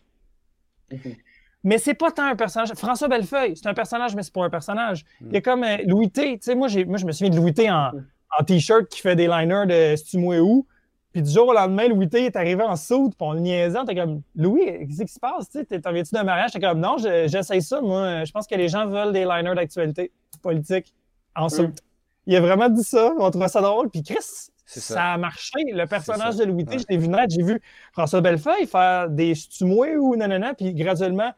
Mm-hmm. Mais c'est pas tant un personnage. François Bellefeuille, c'est un personnage, mais c'est pas un personnage. Il y a mm. comme euh, Louis T. Tu sais, moi, moi, je me souviens de Louis T en, mm. en t-shirt qui fait des liners de Stumoué où. Puis du jour au lendemain, Louis T est arrivé en soude, puis on le niaisait. T'es comme, Louis, qu'est-ce qui se passe? T'en viens-tu d'un mariage? T'es comme, non, j'essaye ça, moi. Je pense que les gens veulent des liners d'actualité politique en soude. Il a vraiment dit ça, on trouvait ça drôle. Puis Chris, ça. a marché. Le personnage de Louis T, je l'ai vu naître. J'ai vu François Bellefeuille faire des stumoués ou nanana, puis graduellement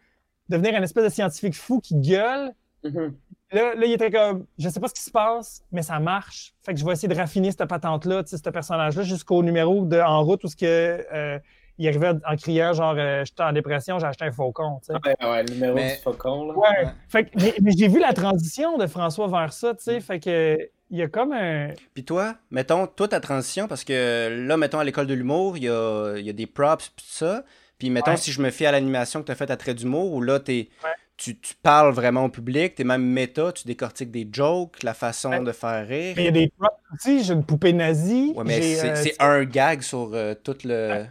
devenir un espèce de scientifique fou qui gueule. Mm-hmm. Là, il était comme, je sais pas ce qui se passe, mais ça marche. Fait que je vais essayer de raffiner cette patente-là, ce personnage-là, jusqu'au numéro de En route où ce que, euh, il arrivait en criant genre, euh, j'étais en dépression, j'ai acheté un faucon. Ouais, ouais, le numéro du faucon. Là. Ouais. Fait que, mais, j'ai vu la transition de François vers ça, tu sais. Fait que, il y a comme un. Puis toi, mettons, toi, ta transition, parce que là, mettons, à l'école de l'humour, il y a, y a, des props, tout ça. Puis mettons, si je me fie à l'animation que tu as faite à Trait d'humour, où là, t'es tu, parles vraiment au public, tu es même méta, tu décortiques des jokes, la façon de faire rire. Il y a des props aussi, j'ai une poupée nazie. Ouais, mais c'est euh, un gag sur euh, tout le.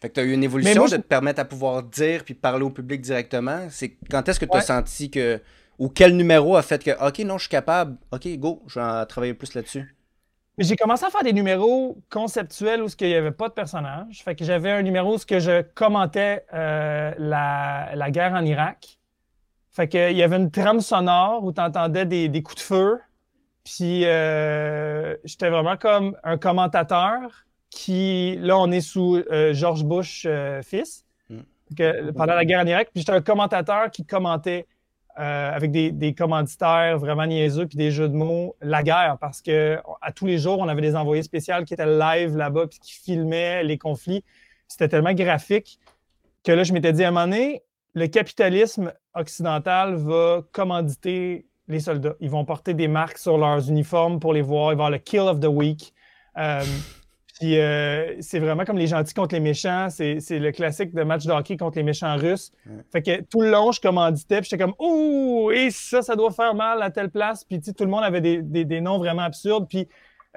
Fait que tu as eu une évolution de te permettre à pouvoir dire puis parler au public directement. C'est quand est-ce que tu as senti que. Ou quel numéro a fait que, OK, non, je suis capable, OK, go, je vais travailler plus là-dessus? J'ai commencé à faire des numéros conceptuels où il n'y avait pas de personnage. Fait que j'avais un numéro où que je commentais euh, la, la, guerre en Irak. Fait que il y avait une trame sonore où tu entendais des, des, coups de feu. Puis euh, j'étais vraiment comme un commentateur qui, là, on est sous euh, George Bush fils, mm. que, pendant la guerre en Irak. Puis j'étais un commentateur qui commentait euh, avec des, commanditaires vraiment niaiseux puis des jeux de mots, la guerre, parce que à tous les jours, on avait des envoyés spéciaux qui étaient live là-bas puis qui filmaient les conflits. C'était tellement graphique que là, je m'étais dit à un moment donné, le capitalisme occidental va commanditer les soldats. Ils vont porter des marques sur leurs uniformes pour les voir. Il va y avoir le Kill of the Week. Euh, puis euh, c'est vraiment comme les gentils contre les méchants. C'est, le classique de match de hockey contre les méchants russes. Fait que tout le long, je commanditais, puis j'étais comme Oh, et ça, ça doit faire mal à telle place. Puis tout le monde avait des, des, noms vraiment absurdes. Puis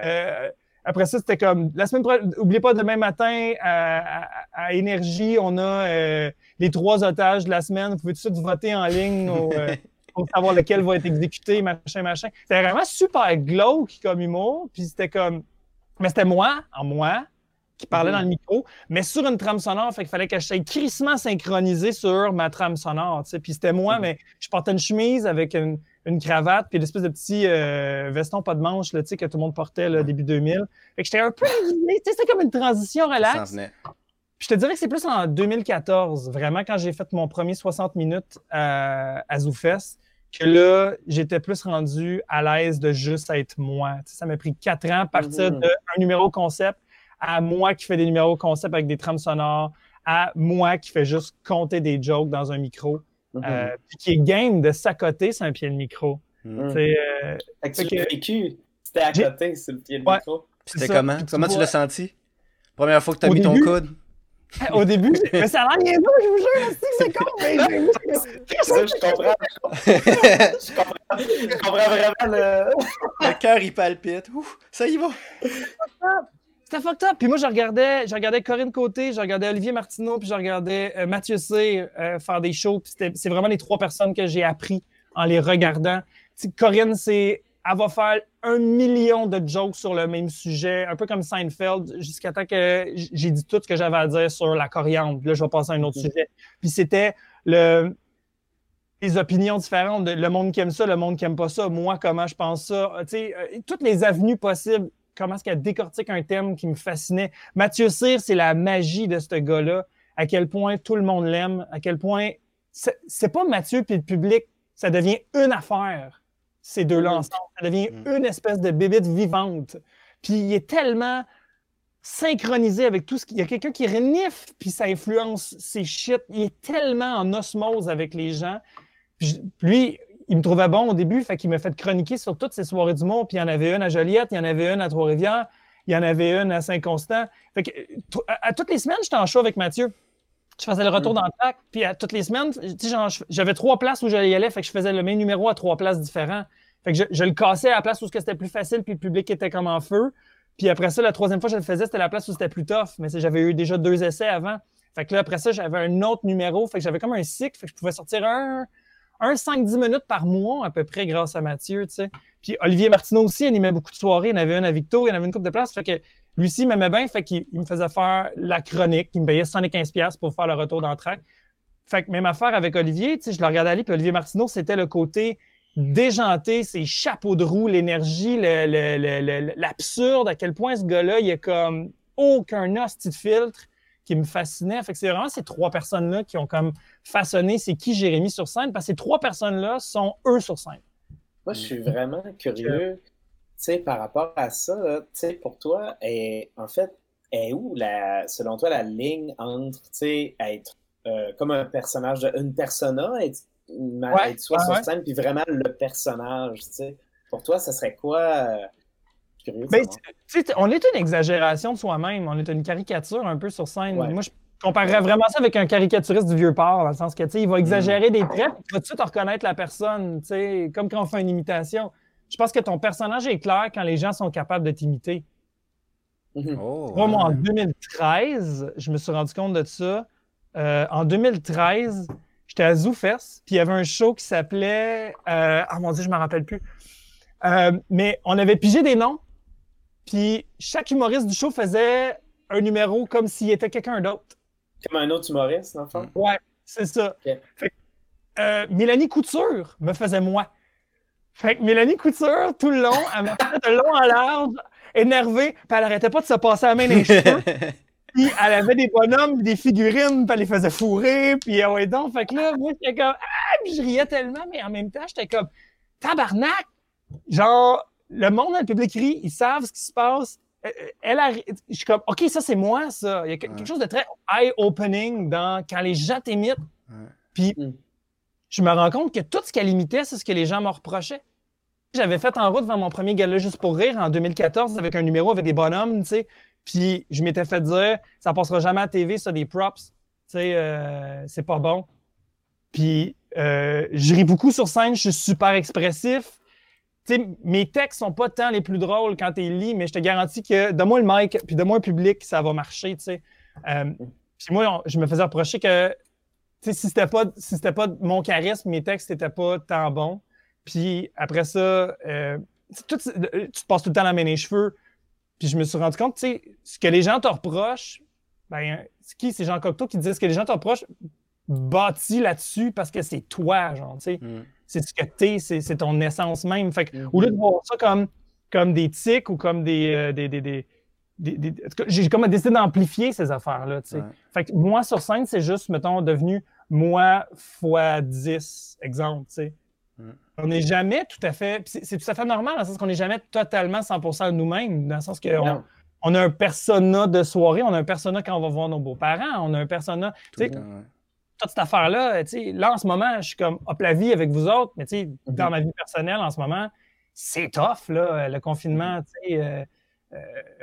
euh, après ça, c'était comme la semaine prochaine, n'oubliez pas demain matin à, à, Énergie, on a euh, les trois otages de la semaine. Vous pouvez tout de suite voter en ligne <laughs> pour savoir lequel va être exécuté, machin, machin. C'était vraiment super glauque comme humour. Puis c'était comme mais c'était moi, en moi, qui parlait mhm. dans le micro, mais sur une trame sonore, fait qu'il fallait que je sois crissement synchronisé sur ma trame sonore. Puis c'était moi, mhm. mais je portais une chemise avec une, cravate, puis l'espèce de petit euh, veston pas de manche là, que tout le monde portait là, début 2000. Fait que j'étais un peu. C'était comme une transition relaxe. Puis je te dirais que c'est plus en 2014, vraiment, quand j'ai fait mon premier 60 minutes à, à ZooFest que là, j'étais plus rendu à l'aise de juste être moi. ça m'a pris quatre ans à partir mhm. d'un numéro concept à moi qui fais des numéros concept avec des trames sonores, à moi qui fais juste compter des jokes dans un micro, mhm. euh, puis qui est game de s'accoter sur un pied de micro. Mhm. Euh, tu l'as vécu, c'était à côté sur le pied de micro. C'était comment? Comment tu l'as senti? Première fois que tu as mis ton coude? <laughs> Au début, mais ça a l'air je vous jure, c'est con, mais <laughs> je comprends. Je comprends, <laughs> je comprends vraiment le. Le cœur, il palpite. Ouf, ça y va. C'était fucked up. Puis moi, je regardais, je regardais Corinne Côté, je regardais Olivier Martineau, puis je regardais euh, Mathieu C euh, faire des shows. c'est vraiment les trois personnes que j'ai appris en les regardant. Corinne, c'est elle va faire un million de jokes sur le même sujet, un peu comme Seinfeld, jusqu'à temps que j'ai dit tout ce que j'avais à dire sur la coriandre. là, je vais passer à un autre mm-hmm. sujet. Puis c'était le les opinions différentes, le monde qui aime ça, le monde qui aime pas ça, moi, comment je pense ça. Tu sais, euh, toutes les avenues possibles, comment est-ce qu'elle décortique un thème qui me fascinait. Mathieu Cyr, c'est la magie de ce gars-là, à quel point tout le monde l'aime, à quel point c'est pas Mathieu puis le public, ça devient une affaire, ces deux-là mm. ensemble. Ça devient mm. une espèce de bébite vivante. Puis il est tellement synchronisé avec tout ce qu'il y a quelqu'un qui renifle puis ça influence ses shit. Il est tellement en osmose avec les gens. Puis, lui, il me trouvait bon au début, fait qu'il m'a fait chroniquer sur toutes ces soirées du monde. Puis il y en avait une à Joliette, il y en avait une à Trois-Rivières, il y en avait une à Saint-Constant. Fait que à, toutes les semaines, j'étais en show avec Mathieu. Je faisais le retour mm. dans le track, puis à toutes les semaines, j'avais trois places où j'allais y aller, fait que je faisais le même numéro à trois places différentes. Fait que je, le cassais à la place où c'était plus facile, puis le public était comme en feu. Puis après ça, la troisième fois que je le faisais, c'était la place où c'était plus tough. Mais j'avais eu déjà deux essais avant. Fait que là, après ça, j'avais un autre numéro. Fait que j'avais comme un cycle. Fait que je pouvais sortir un, un 5-10 minutes par mois à peu près grâce à Mathieu, tu sais. Puis Olivier Martineau aussi, animait beaucoup de soirées. Il y en avait une à Victo, il y en avait une coupe de place. Fait que lui aussi, il m'aimait bien. Fait qu'il me faisait faire la chronique. Il me payait 75$ pour faire le retour dans track. Fait que même affaire avec Olivier, tu sais, je le regardais aller. Puis Olivier Martineau, c'était le côté déjanté, ses chapeaux de roue, l'énergie, l'absurde, à quel point ce gars-là, il y a comme aucun hostie de filtre qui me fascinait. Fait que c'est vraiment ces trois personnes-là qui ont comme façonné c'est qui Jérémy sur scène, parce que ces trois personnes-là sont eux sur scène. Moi, je suis vraiment curieux, tu sais, par rapport à ça, tu sais, pour toi, et, en fait, est où, la, selon toi, la ligne entre, tu sais, être euh, comme un personnage, une persona, être être soit sur scène, puis vraiment le personnage, tu sais. Pour toi, ça serait quoi? Euh, ben, on est une exagération de soi-même, on est une caricature un peu sur scène. Moi, je comparerais vraiment ça avec un caricaturiste du vieux port, dans le sens que, tu sais, il va exagérer des traits, puis il va tout de suite reconnaître la personne, tu sais, comme quand on fait une imitation. Je pense que ton personnage est clair quand les gens sont capables de t'imiter. Mhm. Oh, moi, en 2013, je me suis rendu compte de ça. Euh, en 2013, J'étais à ZooFest, puis il y avait un show qui s'appelait. Euh, ah mon Dieu, je ne me rappelle plus. Euh, mais on avait pigé des noms, puis chaque humoriste du show faisait un numéro comme s'il était quelqu'un d'autre. Comme un autre humoriste, dans le fond? Ouais, c'est ça. Fait, euh, Mélanie Couture me faisait moi. Fait que Mélanie Couture, tout le long, elle m'a fait de long en large, énervée, puis elle arrêtait pas de se passer la main dans les <laughs> cheveux. Puis elle avait des bonhommes, des figurines, puis elle les faisait fourrer, puis ah ouais donc. Fait que là, moi, j'étais comme Ah! Puis je riais tellement, mais en même temps, j'étais comme Tabarnak! Genre, le monde dans le public rit, ils savent ce qui se passe. Euh, euh, elle, je suis comme OK, ça c'est moi, ça. Il y a quelque chose de très eye-opening dans quand les gens t'imitent. Puis mm. je me rends compte que tout ce qu'elle imitait, c'est ce que les gens me reprochaient. J'avais fait en route devant mon premier gala juste pour rire en 2014 avec un numéro avec des bonhommes, tu sais. Puis je m'étais fait dire, ça passera jamais à la TV, ça, des props. Tu sais, euh, c'est pas bon. Puis euh, je ris beaucoup sur scène, je suis super expressif. Tu sais, mes textes sont pas tant les plus drôles quand tu les lis, mais je te garantis que donne-moi le mic, puis donne-moi un public, ça va marcher, tu sais. Euh, puis moi, je me faisais reprocher que si c'était pas si c'était pas mon charisme, mes textes n'étaient pas tant bons. Puis après ça, tu te passes tout le temps la main les cheveux. Puis je me suis rendu compte, tu sais, ce que les gens te reprochent, ben, c'est qui? C'est Jean Cocteau qui dit ce que les gens te reprochent, bâti là-dessus parce que c'est toi, genre, tu sais. Mm. C'est ce que t'es, c'est ton essence même. Fait que, mm-hmm. au lieu de voir ça comme, comme des tics ou comme des. Euh, des, des, des j'ai comme décidé d'amplifier ces affaires-là. tu sais. Fait que moi, sur scène, c'est juste, mettons, devenu moi fois 10, exemple. tu sais. Mm. On n'est jamais tout à fait. C'est tout à fait normal, dans le sens qu'on n'est jamais totalement 100% nous-mêmes, dans le sens qu'on on a un persona de soirée, on a un persona quand on va voir nos beaux-parents, on a un persona. toute cette affaire-là, là, en ce moment, je suis comme hop la vie avec vous autres, mais mm-hmm. dans ma vie personnelle, en ce moment, c'est tough, là, le confinement. Euh, euh,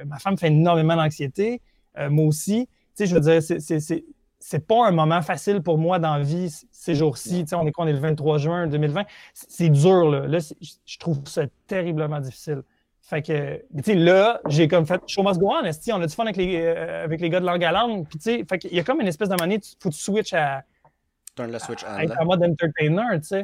ma femme fait énormément d'anxiété, euh, moi aussi. Je veux dire, c'est c'est pas un moment facile pour moi dans la vie ces jours-ci. On est quoi? On est le 23 juin 2020. C'est dur, là. Là, je trouve ça terriblement difficile. Fait que, tu sais, là, j'ai comme fait show must go on, on a du fun avec les, euh, avec les gars de langue à langue. Puis, tu sais, fait qu'il y a comme une espèce de monnaie, il faut que tu switches à, turn switch à, être en mode entertainer, tu sais.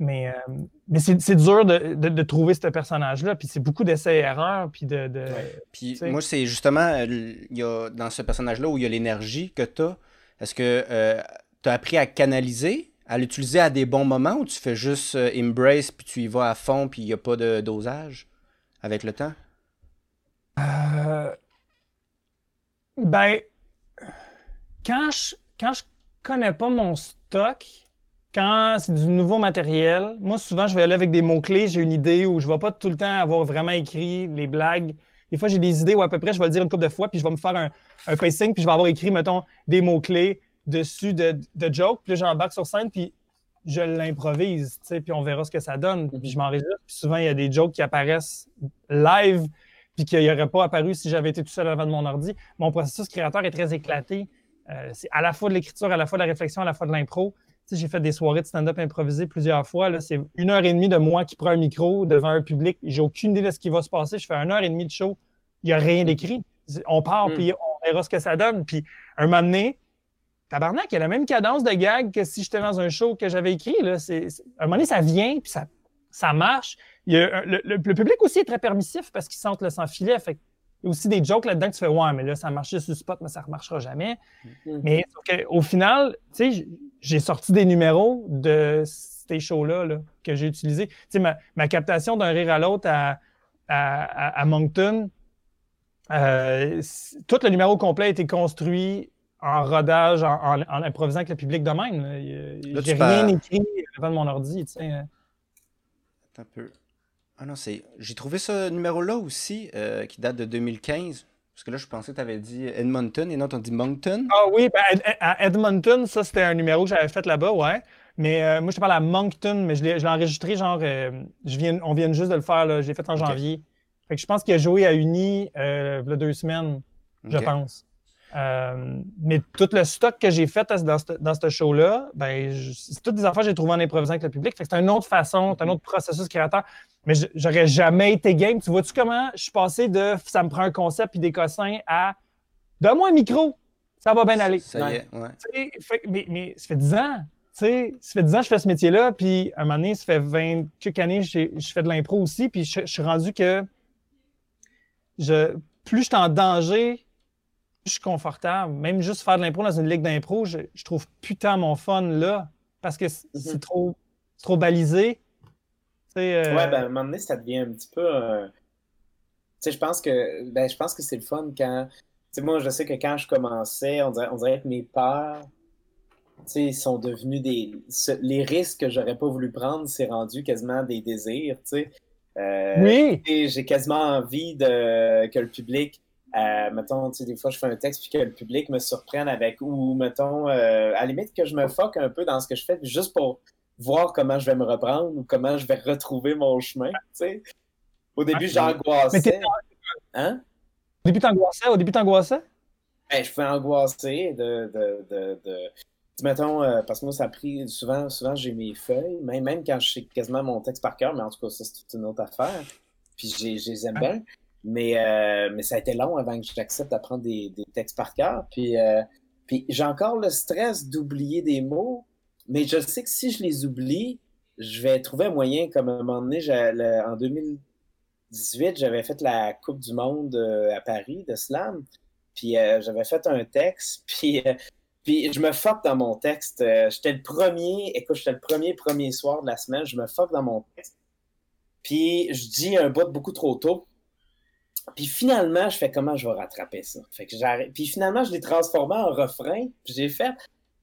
Mais, euh, mais c'est dur de, de, trouver ce personnage-là. Puis c'est beaucoup d'essais-erreurs. Puis de. de Puis moi, c'est justement il y a, dans ce personnage-là où il y a l'énergie que tu as. Est-ce que euh, tu as appris à canaliser, à l'utiliser à des bons moments ou tu fais juste euh, embrace puis tu y vas à fond puis il n'y a pas de dosage avec le temps? Ben, quand je, quand je connais pas mon stock, quand c'est du nouveau matériel, moi, souvent, je vais aller avec des mots-clés, j'ai une idée où je ne vais pas tout le temps avoir vraiment écrit les blagues. Des fois, j'ai des idées où à peu près, je vais le dire une couple de fois, puis je vais me faire un, un pacing, puis je vais avoir écrit, mettons, des mots-clés dessus de, de jokes, puis là, j'embarque sur scène, puis je l'improvise, tu sais, puis on verra ce que ça donne. Puis je m'enregistre, puis souvent, il y a des jokes qui apparaissent live, puis qui n'auraient pas apparu si j'avais été tout seul devant mon ordi. Mon processus créateur est très éclaté. Euh, c'est à la fois de l'écriture, à la fois de la réflexion, à la fois de l'impro. J'ai fait des soirées de stand-up improvisé plusieurs fois. C'est une heure et demie de moi qui prends un micro devant un public. J'ai aucune idée de ce qui va se passer. Je fais une heure et demie de show. Il n'y a rien d'écrit. On part, hmm. puis on verra ce que ça donne. Puis un moment donné, tabarnak, il y a la même cadence de gag que si j'étais dans un show que j'avais écrit. Là. un moment donné, ça vient, puis ça, ça marche. le, public aussi est très permissif parce qu'ils sentent le sans-filet. Fait il y a aussi des jokes là-dedans que tu fais Ouais, mais là, ça marchait sur le spot, mais ça ne remarchera jamais. Mm-hmm. Mais au final, tu sais, j'ai sorti des numéros de ces shows-là que j'ai utilisés. Tu sais, ma, captation d'un rire à l'autre à, à, Moncton, euh, tout le numéro complet a été construit en rodage, en, improvisant avec le public de même. J'ai rien écrit devant mon ordi. Tu sais. Un peu. Ah non, c'est. J'ai trouvé ce numéro-là aussi, euh, qui date de 2015. Parce que là, je pensais que tu avais dit Edmonton et non, tu dit Moncton. Ah oui, ben, à Edmonton, ça, c'était un numéro que j'avais fait là-bas, ouais. Mais euh, moi, je te parle à Moncton, mais je l'ai enregistré, genre, euh, je viens, on vient juste de le faire, là. Je l'ai fait en janvier. Fait que je pense qu'il a joué à Uni il y a deux semaines, je pense. Euh, mais tout le stock que j'ai fait dans ce, dans ce show-là, ben, c'est toutes des affaires que j'ai trouvées en improvisant avec le public. c'est une autre façon, c'est un autre processus créateur. Mais j'aurais jamais été game. Tu vois-tu comment je suis passé de ça me prend un concept et des cossins à donne-moi un micro, ça va bien aller. Ça y est, ouais. mais, mais, ça fait 10 ans. ça fait 10 ans que je fais ce métier-là, puis à un moment donné, ça fait 20 quelques années que je fais de l'impro aussi, puis je, suis rendu que je, plus je suis en danger je suis confortable. Même juste faire de l'impro dans une ligue d'impro, je, trouve putain mon fun là. Parce que c'est mhm. trop, trop balisé. Euh... Ouais, ben, à un moment donné, ça devient un petit peu. Euh, tu sais, je pense que ben, je pense que c'est le fun quand. Tu sais, moi, je sais que quand je commençais, on dirait, on dirait que mes peurs, tu sais, sont devenus des. Les risques que j'aurais pas voulu prendre, c'est rendu quasiment des désirs, tu sais. Euh, oui. J'ai quasiment envie de que le public euh, mettons, tu sais, des fois, je fais un texte puis que le public me surprenne avec, ou mettons, euh, à la limite que je me foque un peu dans ce que je fais, juste pour voir comment je vais me reprendre ou comment je vais retrouver mon chemin, tu sais. Au début, j'angoissais. Hein? Au début, t'angoissais? Au début, t'angoissais? Ben, je fais angoisser de, de, de, de... Mettons, euh, parce que moi, ça a pris souvent, souvent j'ai mes feuilles, même, même quand je sais quasiment mon texte par cœur, mais en tout cas, ça, c'est toute une autre affaire. Puis je les aime bien. Mais, euh, mais ça a été long avant que j'accepte d'apprendre des, des, textes par cœur. Puis, euh, puis j'ai encore le stress d'oublier des mots, mais je sais que si je les oublie, je vais trouver un moyen, comme un moment donné, en 2018, j'avais fait la Coupe du Monde euh, à Paris de slam. Puis j'avais fait un texte, <laughs> puis, puis je me fuck dans mon texte. j'étais le premier, écoute, j'étais le premier premier soir de la semaine, je me fuck dans mon texte. Puis je dis un bout beaucoup trop tôt. Puis finalement, je fais comment je vais rattraper ça? Fait que j'arrête. Puis finalement, je l'ai transformé en refrain. Puis j'ai fait.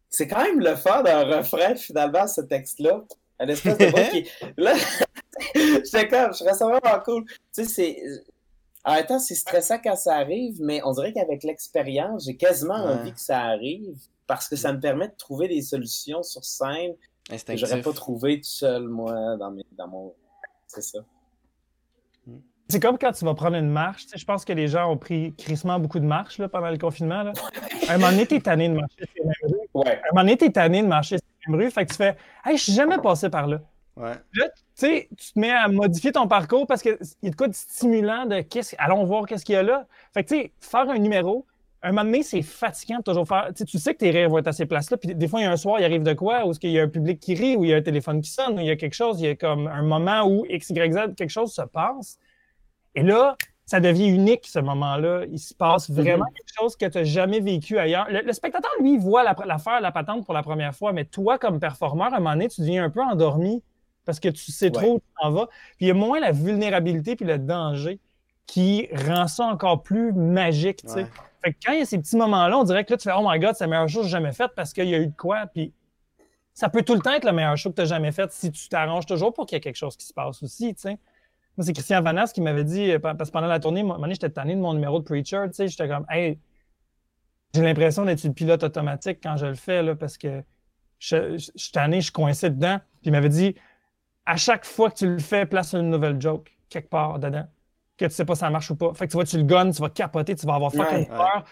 C'est quand même le fun d'un refrain, finalement, ce texte-là. Un espèce de voix qui. <laughs> Là, <laughs> j'étais comme, je ça vraiment cool. Tu sais, c'est. En même temps, c'est stressant quand ça arrive, mais on dirait qu'avec l'expérience, j'ai quasiment envie que ça arrive parce que ça me permet de trouver des solutions sur scène que j'aurais pas trouvé tout seul, moi, dans, mes, dans mon. C'est ça. C'est comme quand tu vas prendre une marche. je pense que les gens ont pris crissement beaucoup de marches là, pendant le confinement. Là. À un moment donné, t'es tanné de marcher sur les mêmes rues. Ouais. À un moment donné, t'es tanné de marcher sur les mêmes rues. Fait que tu fais Hey, je suis jamais passé par là. Ouais. Là, tu sais, tu te mets à modifier ton parcours parce qu'il y a de quoi de stimulant de qu'est-ce allons voir qu'est-ce qu'il y a là. Fait que tu sais, faire un numéro, un moment donné, c'est fatigant de toujours faire. Tu, sais que tes rires vont être à ces places-là. Puis des fois, il y a un soir, il arrive de quoi? Ou est-ce qu'il y a un public qui rit, ou il y a un téléphone qui sonne, ou il y a quelque chose, il y a comme un moment où X, Y, Z, quelque chose se passe. Et là, ça devient unique, ce moment-là. Il se passe vraiment mhm. quelque chose que tu n'as jamais vécu ailleurs. Le, spectateur, lui, voit l'affaire, la, la, patente pour la première fois, mais toi, comme performeur, à un moment donné, tu deviens un peu endormi parce que tu sais trop où tu en vas. Puis il y a moins la vulnérabilité puis le danger qui rend ça encore plus magique. Fait que quand il y a ces petits moments-là, on dirait que là, tu fais Oh my god, c'est la meilleure chose que j'ai jamais faite parce qu'il y a eu de quoi. Puis ça peut tout le temps être la meilleure chose que tu as jamais faite si tu t'arranges toujours pour qu'il y ait quelque chose qui se passe aussi. Moi, c'est Christian Vanas qui m'avait dit, euh, parce que pendant la tournée, moi, j'étais tanné de mon numéro de Preacher. J'étais comme Hey, j'ai l'impression d'être une pilote automatique quand je le fais là, parce que je, je, je suis tanné, je suis coincé dedans. Puis il m'avait dit à chaque fois que tu le fais, place une nouvelle joke quelque part dedans que tu sais pas si ça marche ou pas. Fait que tu vois, tu le gonnes, tu vas capoter, tu vas avoir fucking peur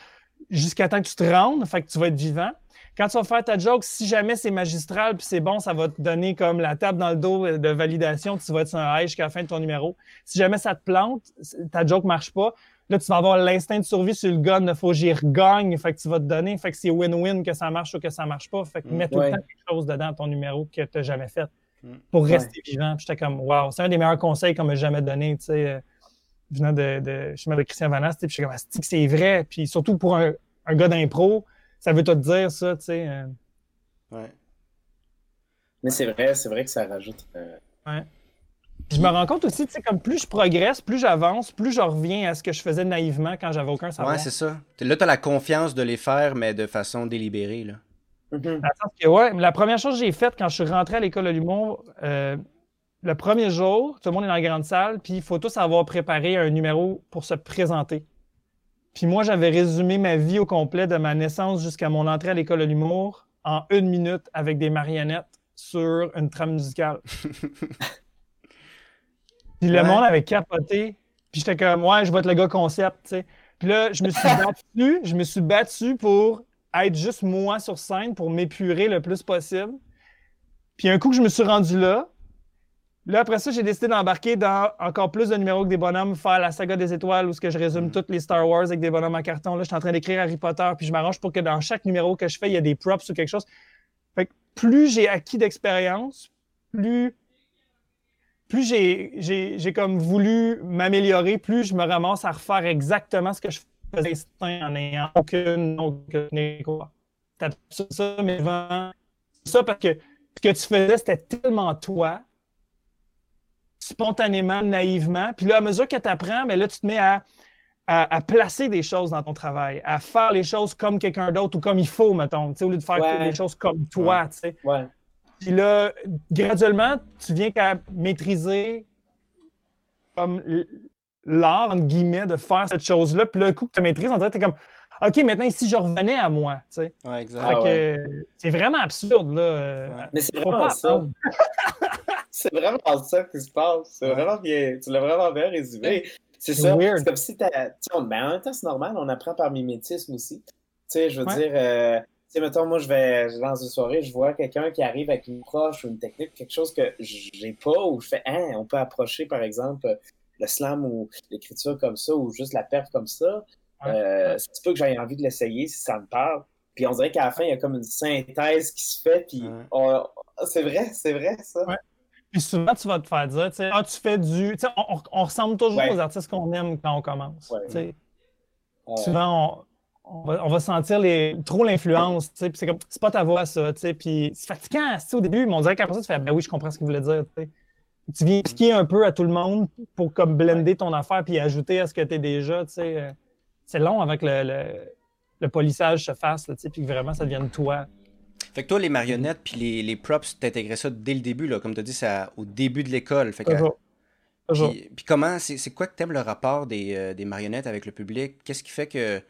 jusqu'à temps que tu te rendes, fait que tu vas être vivant. Quand tu vas faire ta joke, si jamais c'est magistral puis c'est bon, ça va te donner comme la table dans le dos de validation, tu vas être sur un high jusqu'à la fin de ton numéro. Si jamais ça te plante, ta joke marche pas, là, tu vas avoir l'instinct de survie sur le gun, il faut que j'y regagne, fait que tu vas te donner, fait que c'est win-win que ça marche ou que ça marche pas. Fait que mets tout le temps quelque chose dedans ton numéro que tu n'as jamais fait mm. pour rester vivant. Puis j'étais comme, wow, c'est un des meilleurs conseils qu'on m'a jamais donné, tu sais venant de, de, de Christian Vanas, puis je suis comme, c'est vrai. Puis surtout pour un, un gars d'impro, ça veut tout dire, ça, tu sais. Euh. Ouais. Mais c'est vrai, c'est vrai que ça rajoute. Euh, ouais. Puis je me rends compte aussi, tu sais, comme plus je progresse, plus j'avance, plus je reviens à ce que je faisais naïvement quand j'avais aucun savoir. Ouais, c'est ça. Là, tu as la confiance de les faire, mais de façon délibérée, là. Mm-hmm. ouais, la première chose que j'ai faite quand je suis rentré à l'école de l'humour, euh, le premier jour, tout le monde est dans la grande salle, puis il faut tous avoir préparé un numéro pour se présenter. Puis moi, j'avais résumé ma vie au complet de ma naissance jusqu'à mon entrée à l'école de l'humour en une minute avec des marionnettes sur une trame musicale. <laughs> puis le monde avait capoté. Puis j'étais comme, ouais, je vais être le gars concept, tu sais. Puis là, je me suis <laughs> battu, je me suis battu pour être juste moi sur scène, pour m'épurer le plus possible. Puis un coup que je me suis rendu là, Là, après ça, j'ai décidé d'embarquer dans encore plus de numéros que des bonhommes, faire la saga des étoiles où ce que je résume mm. toutes les Star Wars avec des bonhommes en carton. Là, je suis en train d'écrire Harry Potter, puis je m'arrange pour que dans chaque numéro que je fais, il y a des props ou quelque chose. Fait que plus j'ai acquis d'expérience, plus, plus j'ai comme voulu m'améliorer, plus je me ramasse à refaire exactement ce que je faisais en n'ayant aucune, aucune C'est ça, mais ça parce que ce que tu faisais, c'était tellement toi spontanément, naïvement. Puis là, à mesure que tu apprends, mais là, tu te mets à, à, placer des choses dans ton travail, à faire les choses comme quelqu'un d'autre ou comme il faut, mettons, au lieu de faire les choses comme toi. sais. Puis là, graduellement, tu viens qu'à maîtriser comme l'art, entre guillemets, de faire cette chose-là. Puis là, le coup que tu maîtrises, on dirait que tu es comme OK, maintenant, si je revenais à moi, tu sais. Ouais. Ah c'est vraiment absurde, là. Mais c'est vraiment ça. <laughs> c'est vraiment ça qui se passe. C'est vraiment bien. Tu l'as vraiment bien résumé. C'est ça. C'est comme si tu Mais en même temps, c'est normal, on apprend par mimétisme aussi. Tu sais, je veux dire, euh, tu sais, mettons, moi, je vais dans une soirée, je vois quelqu'un qui arrive avec une approche ou une technique, quelque chose que j'ai pas, ou je fais, hein, on peut approcher, par exemple, le slam ou l'écriture comme ça, ou juste la perf comme ça. Euh, c'est pas que j'ai envie de l'essayer si ça me parle. Puis on dirait qu'à la fin, il y a comme une synthèse qui se fait. Puis c'est vrai, c'est vrai ça. Puis souvent, tu vas te faire dire, tu sais, ah, tu fais du. Tu sais, on, ressemble toujours aux artistes qu'on aime quand on commence. Souvent, on, va, sentir les, trop l'influence, tu sais, puis c'est comme, c'est pas ta voix, ça, tu sais, puis c'est fatigant, tu sais, au début, mais on dirait qu'après ça, tu fais, ben oui, je comprends ce qu'il voulait dire, tu sais. Tu viens expliquer un peu à tout le monde pour comme blender ton affaire puis ajouter à ce que tu es déjà, tu sais. C'est long avant que le, polissage se fasse, puis que vraiment ça devienne toi. Fait que toi, les marionnettes puis les, les props, t'intégrais ça dès le début, là, comme tu as dit, c'est au début de l'école. Fait Puis, comment, c'est quoi que t'aimes le rapport euh, des, marionnettes avec le public? Qu'est-ce qui fait que,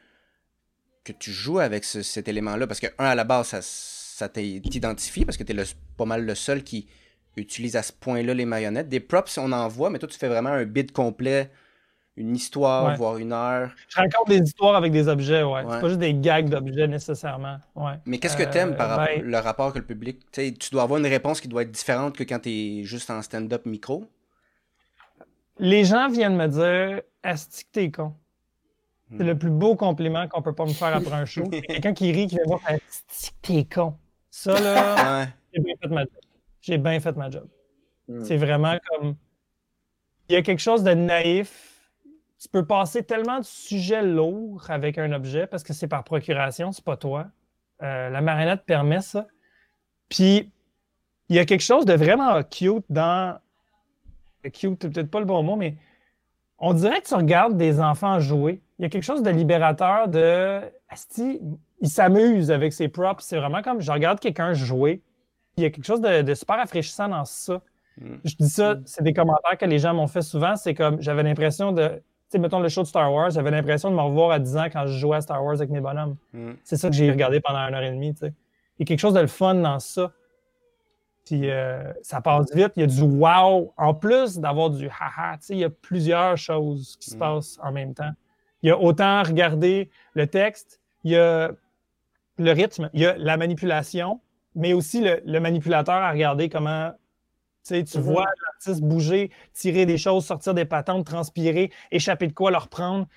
que tu joues avec cet élément-là? Parce que, un, à la base, ça, ça t'identifie parce que t'es pas mal le seul qui utilise à ce point-là les marionnettes. Des props, on en voit, mais toi, tu fais vraiment un bid complet une histoire, voire une heure. Je raconte des histoires avec des objets, ouais. C'est pas juste des gags d'objets nécessairement. Ouais. Mais qu'est-ce que tu aimes par rapport ben le rapport que le public. tu dois avoir une réponse qui doit être différente que quand tu es juste en stand-up micro? Les gens viennent me dire Est-ce que t'es con? C'est le plus beau compliment qu'on peut pas me faire après un show. <laughs> Quelqu'un qui rit, qui vient voir faire T'es con. Ça, là, j'ai bien fait ma job. J'ai bien fait ma job. Hmm. C'est vraiment comme. Il y a quelque chose de naïf. Tu peux passer tellement de sujets lourds avec un objet parce que c'est par procuration, c'est pas toi. Euh, la marionnette permet ça. Puis, il y a quelque chose de vraiment cute dans. Cute, peut-être pas le bon mot, mais on dirait que tu regardes des enfants jouer. Il y a quelque chose de libérateur de. Asti, il s'amuse avec ses props. C'est vraiment comme je regarde quelqu'un jouer. Il y a quelque chose de, super rafraîchissant dans ça. Mm. Je dis ça, c'est des commentaires que les gens m'ont fait souvent. C'est comme j'avais l'impression de. Tu sais, mettons le show de Star Wars, j'avais l'impression de me revoir à 10 ans quand je jouais à Star Wars avec mes bonhommes. Mm. C'est ça que j'ai regardé pendant une heure et demie. Il y a quelque chose de le fun dans ça. Puis euh, ça passe vite. Il y a du wow. En plus d'avoir du haha, il y a plusieurs choses qui se mm. passent en même temps. Il y a autant regarder le texte, il y a le rythme, il y a la manipulation, mais aussi le, manipulateur à regarder comment tu mm-hmm. vois l'artiste bouger, tirer des choses, sortir des patentes, transpirer, échapper de quoi, leur prendre.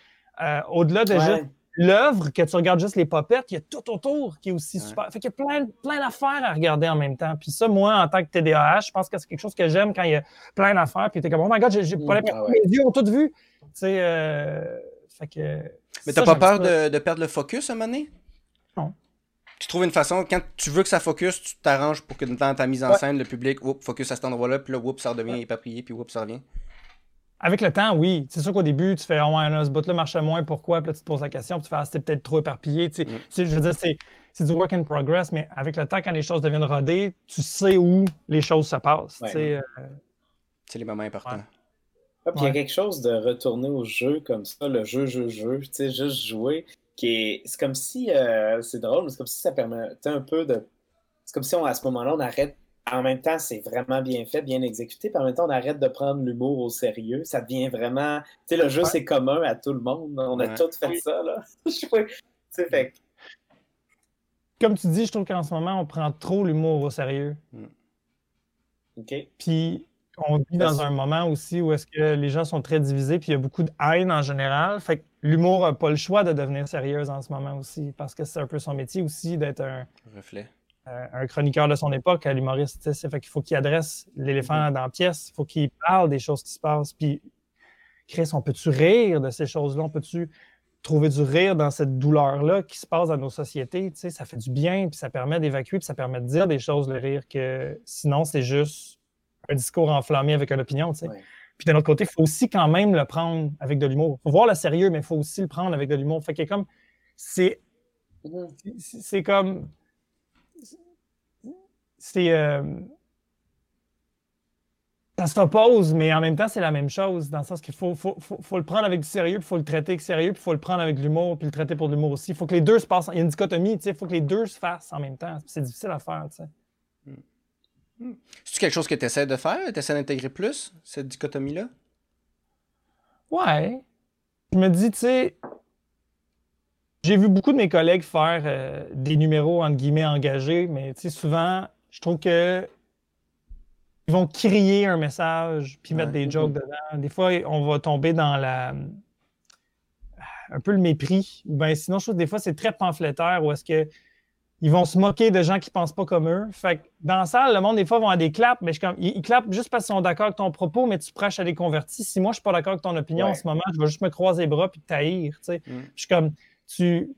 Euh, au-delà de juste l'œuvre, que tu regardes juste les popettes, il y a tout autour qui est aussi super. Fait qu'il y a plein, plein d'affaires à regarder en même temps. Puis ça, moi, en tant que TDAH, je pense que c'est quelque chose que j'aime quand il y a plein d'affaires. Puis t'es comme, oh my god, j'ai pas mm, l'impression ah que mes yeux ont tout vu. Tu sais, euh, fait que. Mais t'as pas peur de, perdre le focus à un moment donné? Tu trouves une façon, quand tu veux que ça focus, tu t'arranges pour que dans ta mise en scène, le public, oups, focus à cet endroit-là, puis là, oups, ça redevient éparpillé, puis oups, ça revient. Avec le temps, oui. C'est sûr qu'au début, tu fais, oh, ouais, ce bout-là marche moins, pourquoi? Puis là, tu te poses la question, puis tu fais, ah, c'était peut-être trop éparpillé. Tu sais, Je veux dire, c'est du work in progress, mais avec le temps, quand les choses deviennent rodées, tu sais où les choses se passent. Euh, c'est les moments importants. puis il y a quelque chose de retourner au jeu comme ça, le jeu, jeu, jeu, tu sais, juste jouer, qui est. C'est comme si. Euh, c'est drôle, mais c'est comme si ça permettait un peu de. C'est comme si on, à ce moment-là, on arrête en même temps, c'est vraiment bien fait, bien exécuté. Puis en même temps, on arrête de prendre l'humour au sérieux. Ça devient vraiment. Tu sais, le jeu, c'est commun à tout le monde. On a tous fait ça, là. <laughs> fait... Comme tu dis, je trouve qu'en ce moment, on prend trop l'humour au sérieux. Mm. OK. Puis on vit dans un moment aussi où est-ce que les gens sont très divisés, puis il y a beaucoup de haine en général. Fait que l'humour n'a pas le choix de devenir sérieux en ce moment aussi, parce que c'est un peu son métier aussi d'être un reflet euh, un chroniqueur de son époque, l'humoriste. Fait qu'il faut qu'il adresse l'éléphant mm-hmm. dans la pièce. Il faut qu'il parle des choses qui se passent. Puis, Chris, on peut-tu rire de ces choses-là? On peut-tu trouver du rire dans cette douleur-là qui se passe dans nos sociétés? Ça fait du bien, puis ça permet d'évacuer, puis ça permet de dire des choses, le rire, que sinon, c'est juste un discours enflammé avec une opinion. Puis d'un autre côté, il faut aussi quand même le prendre avec de l'humour. Il faut voir le sérieux, mais il faut aussi le prendre avec de l'humour. Fait que comme. C'est. C'est comme c'est. Euh, ça se oppose, mais en même temps, c'est la même chose, dans le sens qu'il faut, faut, faut, le prendre avec du sérieux, puis il faut le traiter avec sérieux, puis il faut le prendre avec de l'humour, puis le traiter pour de l'humour aussi. Il faut que les deux se passent. Il y a une dichotomie, il faut que les deux se fassent en même temps. C'est difficile à faire. sais. C'est quelque chose que tu essaies de faire? Tu essaies d'intégrer plus, cette dichotomie-là? Ouais. Je me dis, tu sais, j'ai vu beaucoup de mes collègues faire euh, des numéros, entre guillemets, engagés, mais tu sais, souvent, je trouve que ils vont crier un message puis mettre des jokes dedans. Des fois, on va tomber dans la un peu le mépris. Ou bien sinon, je trouve que des fois, c'est très pamphlétaire où est-ce que ils vont se moquer de gens qui pensent pas comme eux. Fait que dans la salle, le monde, des fois, vont avoir des claps, mais je, comme, ils, clapent juste parce qu'ils sont d'accord avec ton propos, mais tu prêches à les convertir. Si moi, je suis pas d'accord avec ton opinion en ce moment, je vais juste me croiser les bras puis taïr. Mm. Je suis comme, tu,